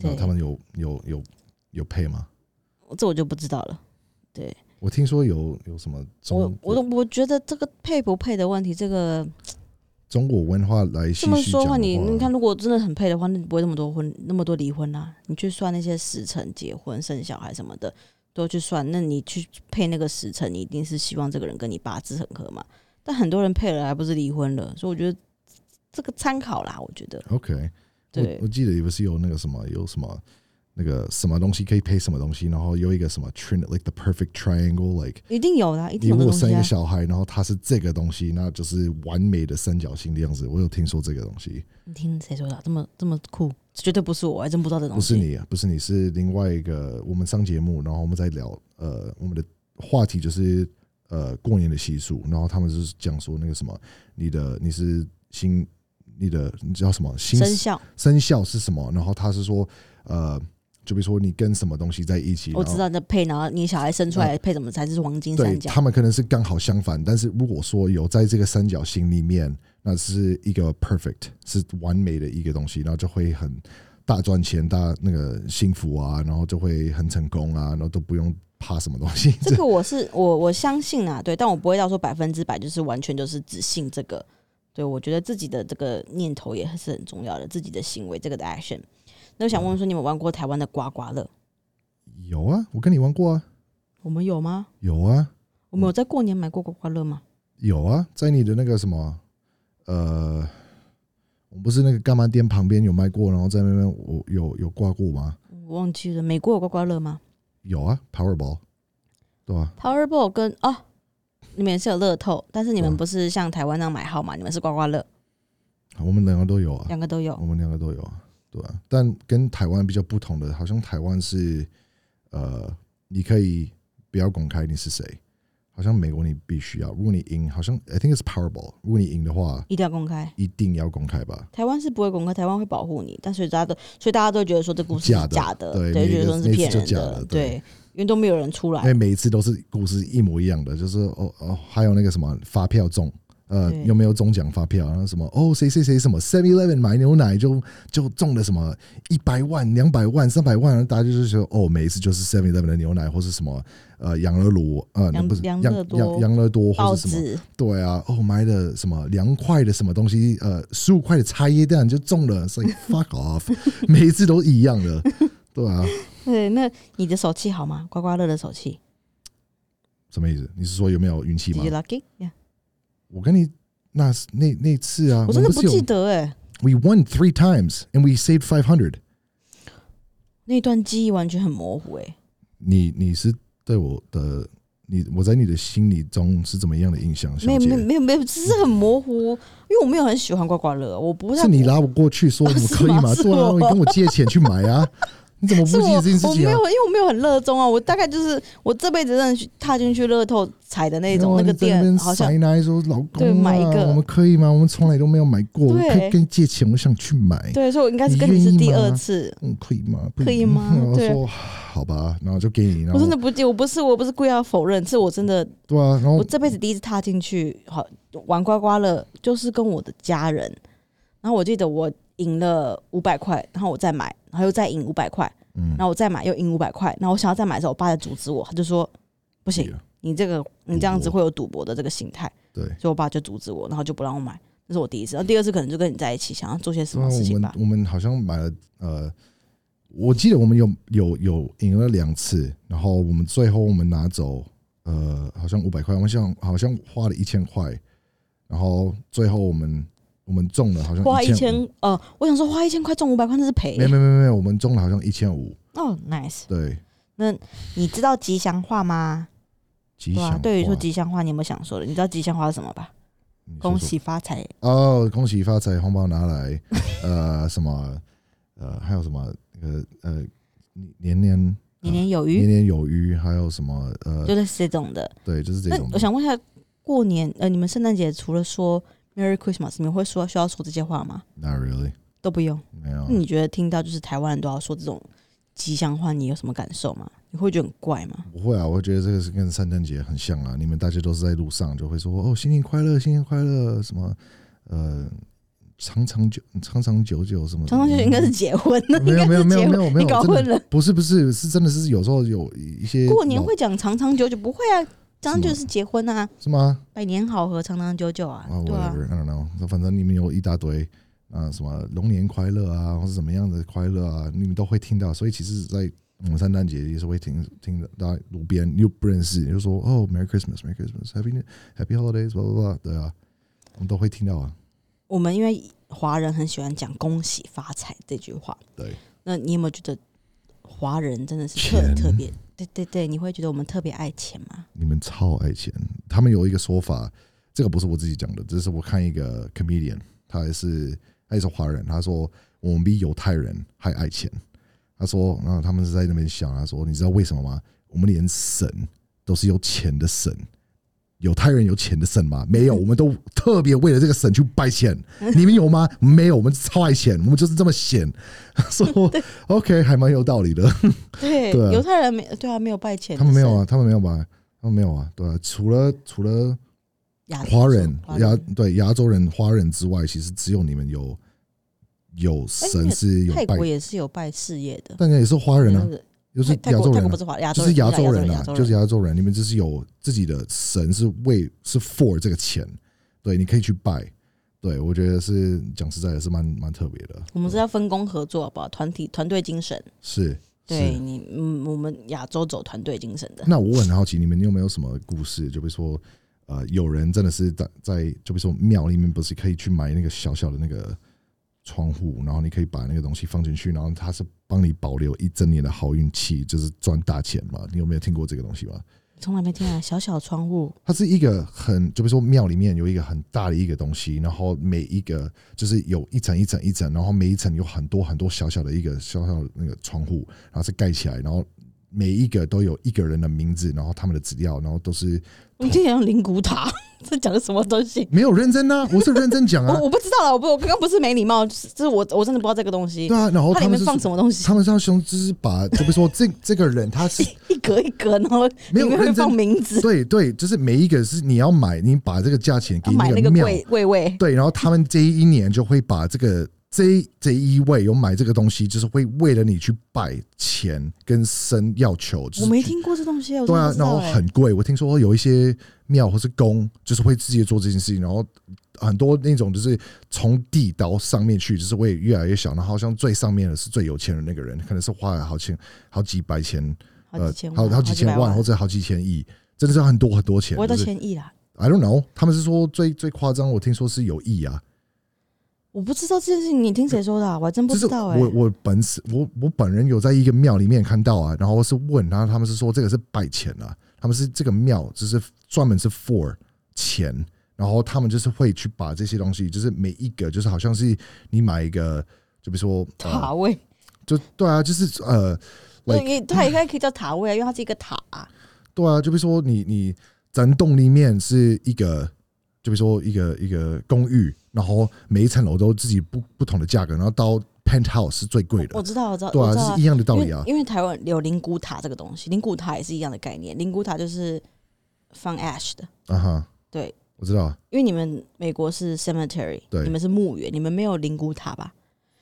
S1: 对
S2: 那他们有有有有配吗？
S1: 这我就不知道了。对
S2: 我听说有有什么
S1: 我
S2: 中
S1: 我我觉得这个配不配的问题，这个 [tsk]
S2: 中国文化来
S1: 这么说
S2: 的话，
S1: 你你看，如果真的很配的话，那不会那么多婚那么多离婚啦、你去算那些时辰结婚、生小孩什么的，都去算。那你去配那个时辰，你一定是希望这个人跟你八字很合嘛。但很多人配了还不是离婚了，所以我觉得这个参考啦，我觉得
S2: OK，
S1: 对
S2: 我我记得也不是有那个什么有什么那个什么东西可以配什么东西，然后有一个什么 trin like the perfect triangle，like
S1: 一定有的啊，一定
S2: 你如果生一。个小孩，然后他是这个东西，那就是完美的三角形的样子。我有听说这个东西，
S1: 你听谁说的？这么这么酷？绝对不是我，我还真不知道这东西。
S2: 不是你，啊，不是你，是另外一个。我们上节目，然后我们在聊，呃，我们的话题就是呃过年的习俗，然后他们就是讲说那个什么，你的你是新，你的你知道什么新
S1: 生肖
S2: 生肖是什么？然后他是说，呃，就比如说你跟什么东西在一起，
S1: 我知道那配，然后你小孩生出来配什么才是黄金三角？
S2: 他们可能是刚好相反，但是如果说有在这个三角形里面，那是一个 perfect 是完美的一个东西，然后就会很大赚钱、大那个幸福啊，然后就会很成功啊，然后都不用怕什么东西。
S1: 这个 [laughs] 我是我我相信啊，对，但我不会到说百分之百就是完全就是只信这个。对我觉得自己的这个念头也是很重要的，自己的行为这个的 action。那我想问问说，你有玩过台湾的刮刮乐？
S2: 有啊，我跟你玩过啊，
S1: 我们有吗？
S2: 有啊，
S1: 我们有在过年买过刮刮乐吗？
S2: 有啊，在你的那个什么，呃，我们不是那个干妈店旁边有卖过，然后在那边我有有刮过吗？
S1: 我忘记了，美国有刮刮乐吗
S2: 有啊，Powerball，对啊
S1: ，？Powerball 跟哦，你们也是有乐透，但是你们不是像台湾那样买号码，你们是刮刮乐，
S2: 我们两个都有啊。
S1: 两个都有。
S2: 我们两个都有啊，对啊、但跟台湾比较不同的，好像台湾是呃，你可以不要公开你是谁，好像美国你必须要。如果你赢，好像 I think it's Powerball，如果你赢的话，
S1: 一定要公开，
S2: 一定要公开吧？
S1: 台湾是不会公开，台湾会保护你，但所以大家都，所以大家都觉得说这故事
S2: 假的
S1: 是假的，
S2: 对
S1: 对，觉得
S2: 那个
S1: 说是骗人
S2: 的对
S1: 对，因为都没有人出来
S2: 因为，每一次都是故事一模一样的，就是哦哦，还有那个什么发票中。呃，有没有中奖发票？然后什么？哦，谁谁谁什么 Seven Eleven 买牛奶就就中了什么一百万、两百万、三百万，然后大家就是说，哦，每一次就是 Seven Eleven 的牛奶，或是什么呃养乐乳，呃，那不是
S1: 养
S2: 养养养乐多，
S1: 报
S2: 或是什么？
S1: 纸
S2: 对啊，哦，买的什么两块的什么东西，呃，十五块的茶叶蛋就中了，所以 fuck off，[laughs] 每一次都一样的，对啊，[laughs]
S1: 对，那你的手气好吗？刮刮乐的手气
S2: 什么意思？你是说有没有运气吗
S1: you？lucky？Yeah，
S2: 我跟你那那那次啊，
S1: 我真的不记得哎
S2: ，We won three times and we saved five hundred。
S1: 那段记忆完全很模糊哎。
S2: 你你是对我的你我在你的心里中是怎么样的印象，小
S1: 没有没有？没有没有，只是很模糊，因为我没有很喜欢刮刮乐，我不太
S2: 是你拉我过去说怎么可以吗？
S1: 是吗
S2: 对啊，
S1: 我
S2: 你跟我借钱去买啊，你怎么不记得这件事情啊
S1: 我没有，？因为我没有很热衷啊，我大概就是我这辈子真的去踏进去乐透彩的那种那个店，好像
S2: 说老公、啊，
S1: 对买一个
S2: 我们可以吗？我们从来都没有买过，可以跟你借钱，我想去买，
S1: 对，所以我应该是跟你是第二次。
S2: 嗯，可以吗？
S1: 可以吗 [laughs] 对
S2: 然后说好吧，然后就给你，
S1: 我真的不记，我不是我不是故意要否认，是我真的
S2: 对啊，然后
S1: 我这辈子第一次踏进去，好玩刮刮乐，就是跟我的家人。然后我记得我赢了五百块，然后我再买，然后又再赢五百块，
S2: 嗯
S1: 然，后我再买又赢五百块，然后我想要再买的时候，我爸就阻止我，他就说不行，你这个你这样子会有赌博的这个心态，
S2: 对。
S1: 所以我爸就阻止我，然后就不让我买。这是我第一次，然后第二次可能就跟你在一起，想要做些什么事情吧。
S2: 我们好像买了呃，我记得我们有有有赢了两次，然后我们最后我们拿走呃，好像五百块，我想好像花了一千块，然后最后我们我们中了好像
S1: 花一
S2: 千
S1: 千，呃，我想说花一千块中五百块那是赔、
S2: 没有没有没有没有，我们中了好像一千五，
S1: 哦，nice。
S2: 对，那
S1: 你知道吉祥话吗？
S2: 吉祥话。
S1: 对于说吉祥话，你有没有想说的？你知道吉祥话是什么吧？恭喜发财，
S2: 哦，恭喜发财，红包拿来，[laughs] 呃，什么呃，还有什么那个呃，年年
S1: 年年有余，
S2: 年年有余，还有什么呃，
S1: 就是这种的。
S2: 对，就是这
S1: 那
S2: 种的。
S1: 我想问一下，过年呃，你们圣诞节除了说 Merry Christmas，你们会说需要说这些话吗
S2: ？Not really，
S1: 都不用。
S2: 没有
S1: 那。你觉得听到就是台湾人都要说这种吉祥话，你有什么感受吗？你会觉得很怪吗？
S2: 不会啊，我觉得这个是跟圣诞节很像啊。你们大家都是在路上就会说哦，新年快乐，新年快乐，什么呃，长长久长长久久什么长
S1: 长久久应该是结婚了，
S2: 没有没有没有没有没有，
S1: 你搞混了。
S2: 不是不是是真的是有时候有一些
S1: 过年会讲长长久久，不会啊，长长久久是结婚啊，
S2: 是吗？
S1: 百年好合，长长久久啊
S2: 啊，
S1: 对啊。
S2: ，whatever，I don't know，反正你们有一大堆啊，什么龙年快乐啊，或是怎么样的快乐啊，你们都会听到。所以其实，在我们圣诞节也是会听听到路边你又不认识，你就说哦，Merry Christmas，Merry Christmas，Happy Happy Holidays，blah blah blah，对啊，我们都会听到啊。
S1: 我们因为华人很喜欢讲“恭喜发财”这句话，
S2: 对，
S1: 那你有没有觉得华人真的是特
S2: 钱
S1: 特别？对对对，你会觉得我们特别爱钱吗？
S2: 你们超爱钱。他们有一个说法，这个不是我自己讲的，这是我看一个 comedian，他也是他也是华人，他说我们比犹太人还爱钱。他说，然后他们是在那边想，他说你知道为什么吗？我们连神都是有钱的神。犹太人有钱的神吗？没有，我们都特别为了这个神去拜钱。你们有吗？没有，我们超爱钱，我们就是这么闲。[laughs] 说 OK，还蛮有道理的。[laughs]
S1: 对，
S2: 对啊
S1: 犹太人没对啊，没有拜钱，
S2: 他们没有啊，他们没有吧？他们没有啊，对啊，除了除了
S1: 亚
S2: 华人
S1: 华
S2: 亚对亚洲人华人之外，其实只有你们有有神是有拜
S1: 泰国，也是有拜事业的，
S2: 但也是华人啊
S1: 那，个
S2: 就是亚洲人啊，
S1: 不是华亚洲
S2: 就是亚洲
S1: 人
S2: 人啊，就是
S1: 亚
S2: 亚洲人，你们就是有自己的神是为是 for 这个钱，对，你可以去拜。对，我觉得是讲实在的，是蛮蛮特别的。
S1: 我们是要分工合作，好不好？团体团队精神，
S2: 是，是。
S1: 对你，嗯，我们亚洲走团队精神的。
S2: 那我很好奇，你们有没有什么故事？就比如说，呃，有人真的是在在，就比如说庙里面，不是可以去买那个小小的那个窗户，然后你可以把那个东西放进去，然后它是帮你保留一整年的好运气，就是赚大钱嘛？你有没有听过这个东西吗？
S1: 从来没听啊，小小窗户，
S2: 它是一个很，就比如说庙里面有一个很大的一个东西，然后每一个就是有一层一层一层，然后每一层有很多很多小小的一个小小的那个窗户，然后是盖起来，然后每一个都有一个人的名字，然后他们的资料，然后都是
S1: 你听起来像灵骨塔，[laughs] 这讲的什么东西？
S2: 没有认真啊，[laughs] 我是认真讲啊。
S1: 我，我不知道了，我不，我刚刚不是没礼貌，就是我我真的不知道这个东西。
S2: 对，啊，然后他们
S1: 放什么东西，
S2: 他们上胸，就是把，就比如说这这个人他是 [laughs]
S1: 一格一格，然后
S2: 没有认真
S1: 放名字，
S2: 对对，就是每一个是你要买，你把这个价钱给
S1: 那个
S2: 庙，
S1: 柜柜位，
S2: 对，然后他们这一年就会把这个这一这一位有买这个东西，就是会为了你去拜钱跟神要求，就是
S1: 我没听过这东西，我
S2: 对啊，然后很贵。我听说有一些庙或是宫，就是会直接做这件事情，然后很多那种就是从地到上面去，就是会越来越小，然后好像最上面的是最有钱的那个人，可能是花了好千好几百千，呃
S1: 好几千，万，
S2: 好好几千
S1: 百
S2: 万或者好几千亿，真的是很多很多钱。
S1: 不会到
S2: 就是
S1: 千亿啦。
S2: I don't know，他们是说最最夸张，我听说是有亿啊。
S1: 我不知道这件事情，你听谁说的啊？我还真不知道哎、
S2: 我我本是我我本人有在一个庙里面看到啊，然后是问，然后他们是说这个是拜钱啊，他们是这个庙就是专门是 for 钱，然后他们就是会去把这些东西，就是每一个就是好像是你买一个，就比如说、呃、
S1: 塔位，
S2: 就对啊，就是呃
S1: 对它也可以可以叫塔位啊，因为它是一个塔、啊。
S2: 对啊，就比如说你你咱洞里面是一个，就比如说一个一个公寓，然后每一层楼都自己不不同的价格，然后到 penthouse 是最贵的
S1: 我，知道，我知道，
S2: 对啊，是一样的道理啊
S1: 因为。台湾有灵骨塔这个东西，灵骨塔也是一样的概念。灵骨塔就是放 ash 的，
S2: 啊哈，
S1: 对，
S2: 我知道。
S1: 因为你们美国是 cemetery，
S2: 对
S1: 你们是墓园，你们没有灵骨塔吧？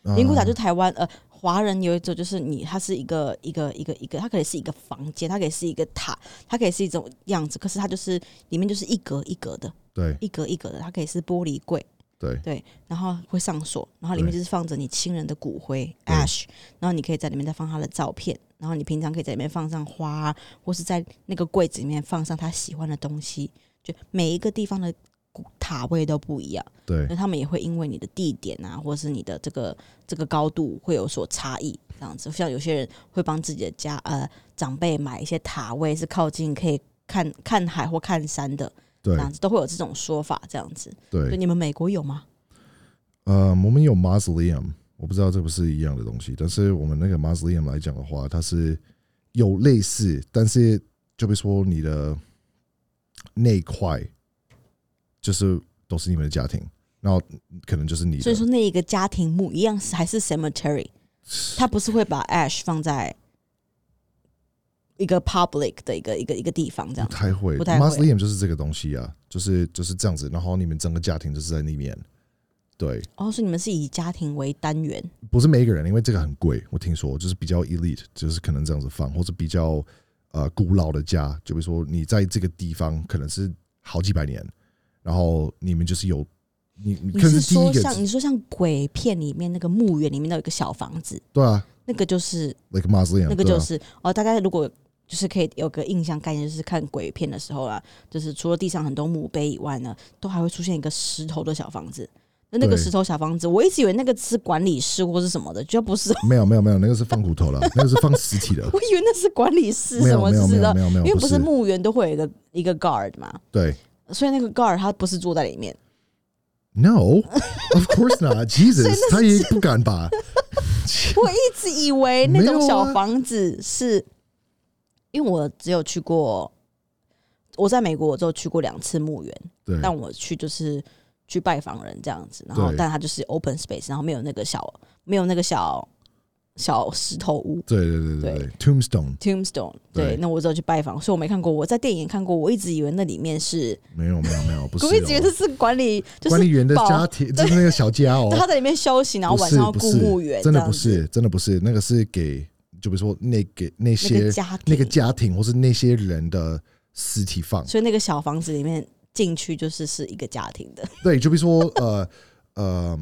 S2: 啊
S1: 灵骨塔就是台湾呃华人有一种就是你，它是一个一个一个一个，它可以是一个房间，它可以是一个塔，它可以是一种样子，可是它就是里面就是一格一格的，
S2: 对
S1: 一格一格的，它可以是玻璃柜，
S2: 对。
S1: 对，然后会上锁，然后里面就是放着你亲人的骨灰 ash，然后你可以在里面再放他的照片，然后你平常可以在里面放上花，或是在那个柜子里面放上他喜欢的东西，就每一个地方的塔位都不一样，
S2: 对。
S1: 那他们也会因为你的地点啊，或是你的这个这个高度会有所差异，这样子。像有些人会帮自己的家呃长辈买一些塔位，是靠近可以看看海或看山的，这样子都会有这种说法，这样子。对，
S2: 对，
S1: 你们美国有吗？
S2: 呃，我们有 mausoleum，我不知道这不是一样的东西，但是我们那个 mausoleum 来讲的话，它是有类似，但是就比如说你的那一块，就是都是你们的家庭，然后可能就是你的，
S1: 所以说那一个家庭墓一样是还是 cemetery，他不是会把 ash 放在一个 public 的一个一个一个地方这样。
S2: 不。太会。
S1: 不太会。
S2: Mausoleum 就是这个东西啊，就是就是这样子，然后你们整个家庭就是在里面，对，
S1: 哦，所以你们是以家庭为单元，
S2: 不是每一个人，因为这个很贵，我听说就是比较 elite，就是可能这样子放，或者比较呃古老的家，就比如说你在这个地方可能是好几百年，然后你们就是有你你
S1: 是说像你说像鬼片里面那个墓园里面都有一个小房子，
S2: 对啊。
S1: 那个就是
S2: ，like mausoleum，
S1: 那个就是哦，大家如果就是可以有个印象概念，就是看鬼片的时候啦，就是除了地上很多墓碑以外呢，都还会出现一个石头的小房子。那那个石头小房子，我一直以为那个是管理室或是什么的，居然不是，[laughs]
S2: 没有没有没有，那个是放骨头了，那个是放尸体的，[laughs]
S1: 我以为那是管理室
S2: 没
S1: 什么，知道
S2: 有没有没有，
S1: 因为不
S2: 是
S1: 是墓园都会有一个一个 guard 嘛，
S2: 对
S1: 所以那个 guard 他不是住在里面
S2: ，，No，of course not，Jesus，[laughs] 他也不敢吧？
S1: 我一直以为那种小房子是，因为我只有去过，我在美国我只有去过两次墓园，
S2: 对
S1: 但我去就是去拜访人这样子，然后
S2: 对
S1: 但它就是 open space，然后没有那个小没有那个小小石头屋
S2: 对对对对，Tombstone。
S1: Tombstone，对，
S2: 对。
S1: 那我只有去拜访，所以我没看过，我在电影看过，我一直以为那里面是，
S2: 没有没有没有，不是 [laughs]
S1: 我一直以为
S2: 哦
S1: 这是管理，就是
S2: 管理员的
S1: 保
S2: 家庭，就是那个小家哦，[laughs]
S1: 他在里面休息，然后
S2: 不
S1: 晚上要
S2: 是不是
S1: 顾墓园，
S2: 真的
S1: 这样子
S2: 不是，真的不是，那个是给，就比如说那个那
S1: 那
S2: 些
S1: 个家庭。
S2: 那个家庭或是那些人的尸体放，
S1: 所以那个小房子里面进去就是是一个家庭的，[laughs]
S2: 对，就比如说呃 [laughs] 呃，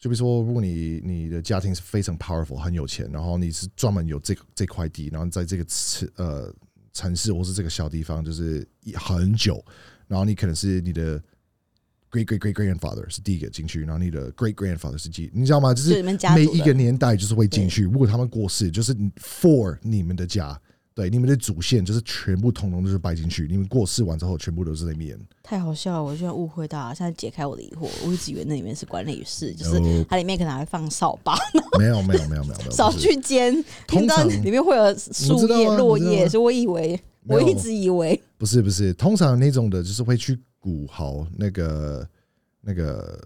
S2: 就比如说，如果你你的家庭是非常 powerful 很有钱，然后你是专门有这个这块地，然后在这个城呃城市或是这个小地方就是一很久，然后你可能是你的 great great great grandfather 是第一个进去，然后你的 great grandfather 是第，你知道吗？就
S1: 就是
S2: 每一个年代就是会进去，如果他们过世，就是 for 你们的家。对，你们的祖先就是全部统统都是摆进去，你们过世完之后，全部都是在里面。
S1: 太好笑了，我居然误会到了，现在解开我的疑惑，我一直以为那里面是管理室，就是
S2: 哦
S1: 它里面可能还会放扫把，
S2: 没有没有没有没有没有，
S1: 扫去间，
S2: 通常
S1: 里面会有树叶、落叶，所以我以为，我一直以为
S2: 不是不是，通常那种的就是会去鼓豪那个那个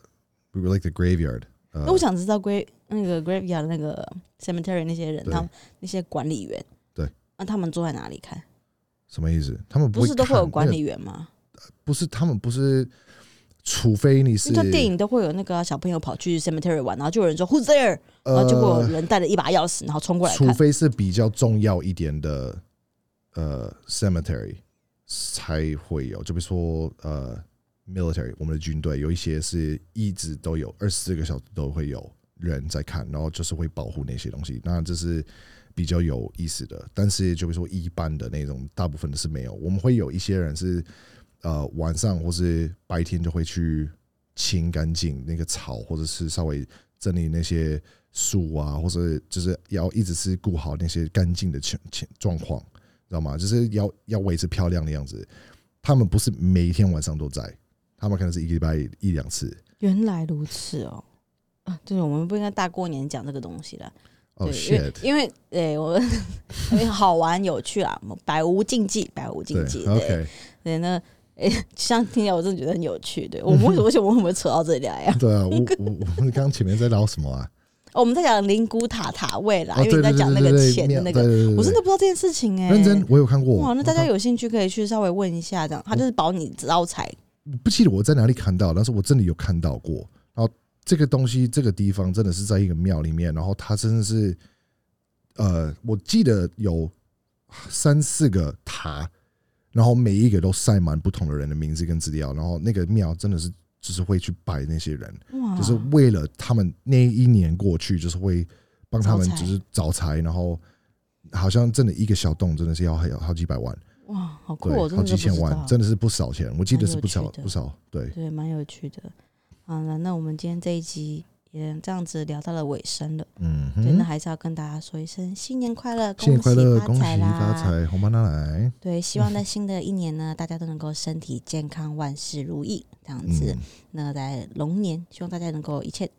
S2: ，we were like the graveyard，呃
S1: 那我想知道 grave 那个 graveyard 那个 cemetery 那些人，他们那些管理员，
S2: 对，
S1: 那他们坐在哪里看？
S2: 什么意思？他们
S1: 不
S2: 会
S1: 是都会有管理员吗？
S2: 不是他们不是，除非你是
S1: 因为他电影都会有那个啊小朋友跑去 cemetery 玩，然后就有人说 Who's there？然后结果有
S2: 呃，
S1: 人带着一把钥匙，然后冲过来。
S2: 除非是比较重要一点的呃 cemetery 才会有，就比如说呃 military，我们的军队有一些是一直都有二十四个小时都会有人在看，然后就是会保护那些东西，那这是比较有意思的。但是就比如说一般的那种，大部分的是没有。我们会有一些人是呃晚上或是白天就会去清干净那个草，或者是稍微整理那些树啊，或者就是要一直是顾好那些干净的情情状况，知道吗？就是要要维持漂亮的样子。他们不是每一天晚上都在，他们可能是一个礼拜一两次。
S1: 原来如此哦。啊，对，我们不应该大过年讲这个东西了。
S2: 哦、
S1: 因为因为诶，我因为好玩有趣啊，百无禁忌，百无禁忌。对
S2: ，OK，
S1: 对，那诶，像听起来我真的觉得很有趣。对我们为什么为什么我们会扯到这里来呀？
S2: 对啊，我我我们刚刚前面在聊什么啊？
S1: 哦我们在讲灵骨塔塔位啦，
S2: 哦，
S1: 因为你在讲那个钱的那个，我真的不知道这件事情哎。
S2: 认真，我有看过。
S1: 哇，那大家有兴趣可以去稍微问一下，这样他就是保你招财。
S2: 不记得我在哪里看到，但是我真的有看到过。然后这个东西，这个地方真的是在一个庙里面，然后它真的是，呃，我记得有三四个塔，然后每一个都塞满不同的人的名字跟资料，然后那个庙真的是就是会去拜那些人，就是为了他们那一年过去，就是会帮他们就是找财，然后好像真的一个小洞真的是要还有好几百万，
S1: 哇，好酷，哦，
S2: 好
S1: 的
S2: 几千万，真的是不少钱，我记得是不少不少，对，
S1: 对，蛮有趣的。好了，那我们今天这一集也这样子聊到了尾声了。
S2: 嗯
S1: 对，那，还是要跟大家说一声新年快乐，
S2: 新年快乐，恭喜
S1: 恭喜
S2: 发！财，红包拿来，
S1: 对，希望在新的一年呢，大家都能够身体健康，万事如意，这样子。
S2: 嗯，
S1: 那在龙年，希望大家能够一切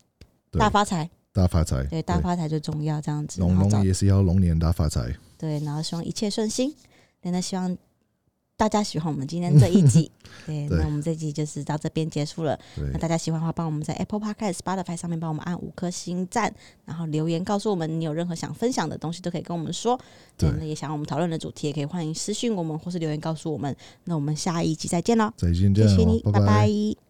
S1: 大发财，
S2: 大发财，
S1: 对，大发财最重要，这样子。
S2: 龙龙也是要龙年大发财，
S1: 对，然后希望一切顺心。对，那希望大家喜欢我们今天这一集。[laughs] 对，那我们这集就是到这边结束了。那，大家喜欢的话，帮我们在 Apple Podcast、Spotify 上面帮我们按五颗星赞，然后留言告诉我们你有任何想分享的东西都可以跟我们说。
S2: 对
S1: 那也想要我们讨论的主题，也可以欢迎私信我们或是留言告诉我们。那我们下一集再见喽，
S2: 再见，
S1: 谢谢你，
S2: 拜
S1: 拜拜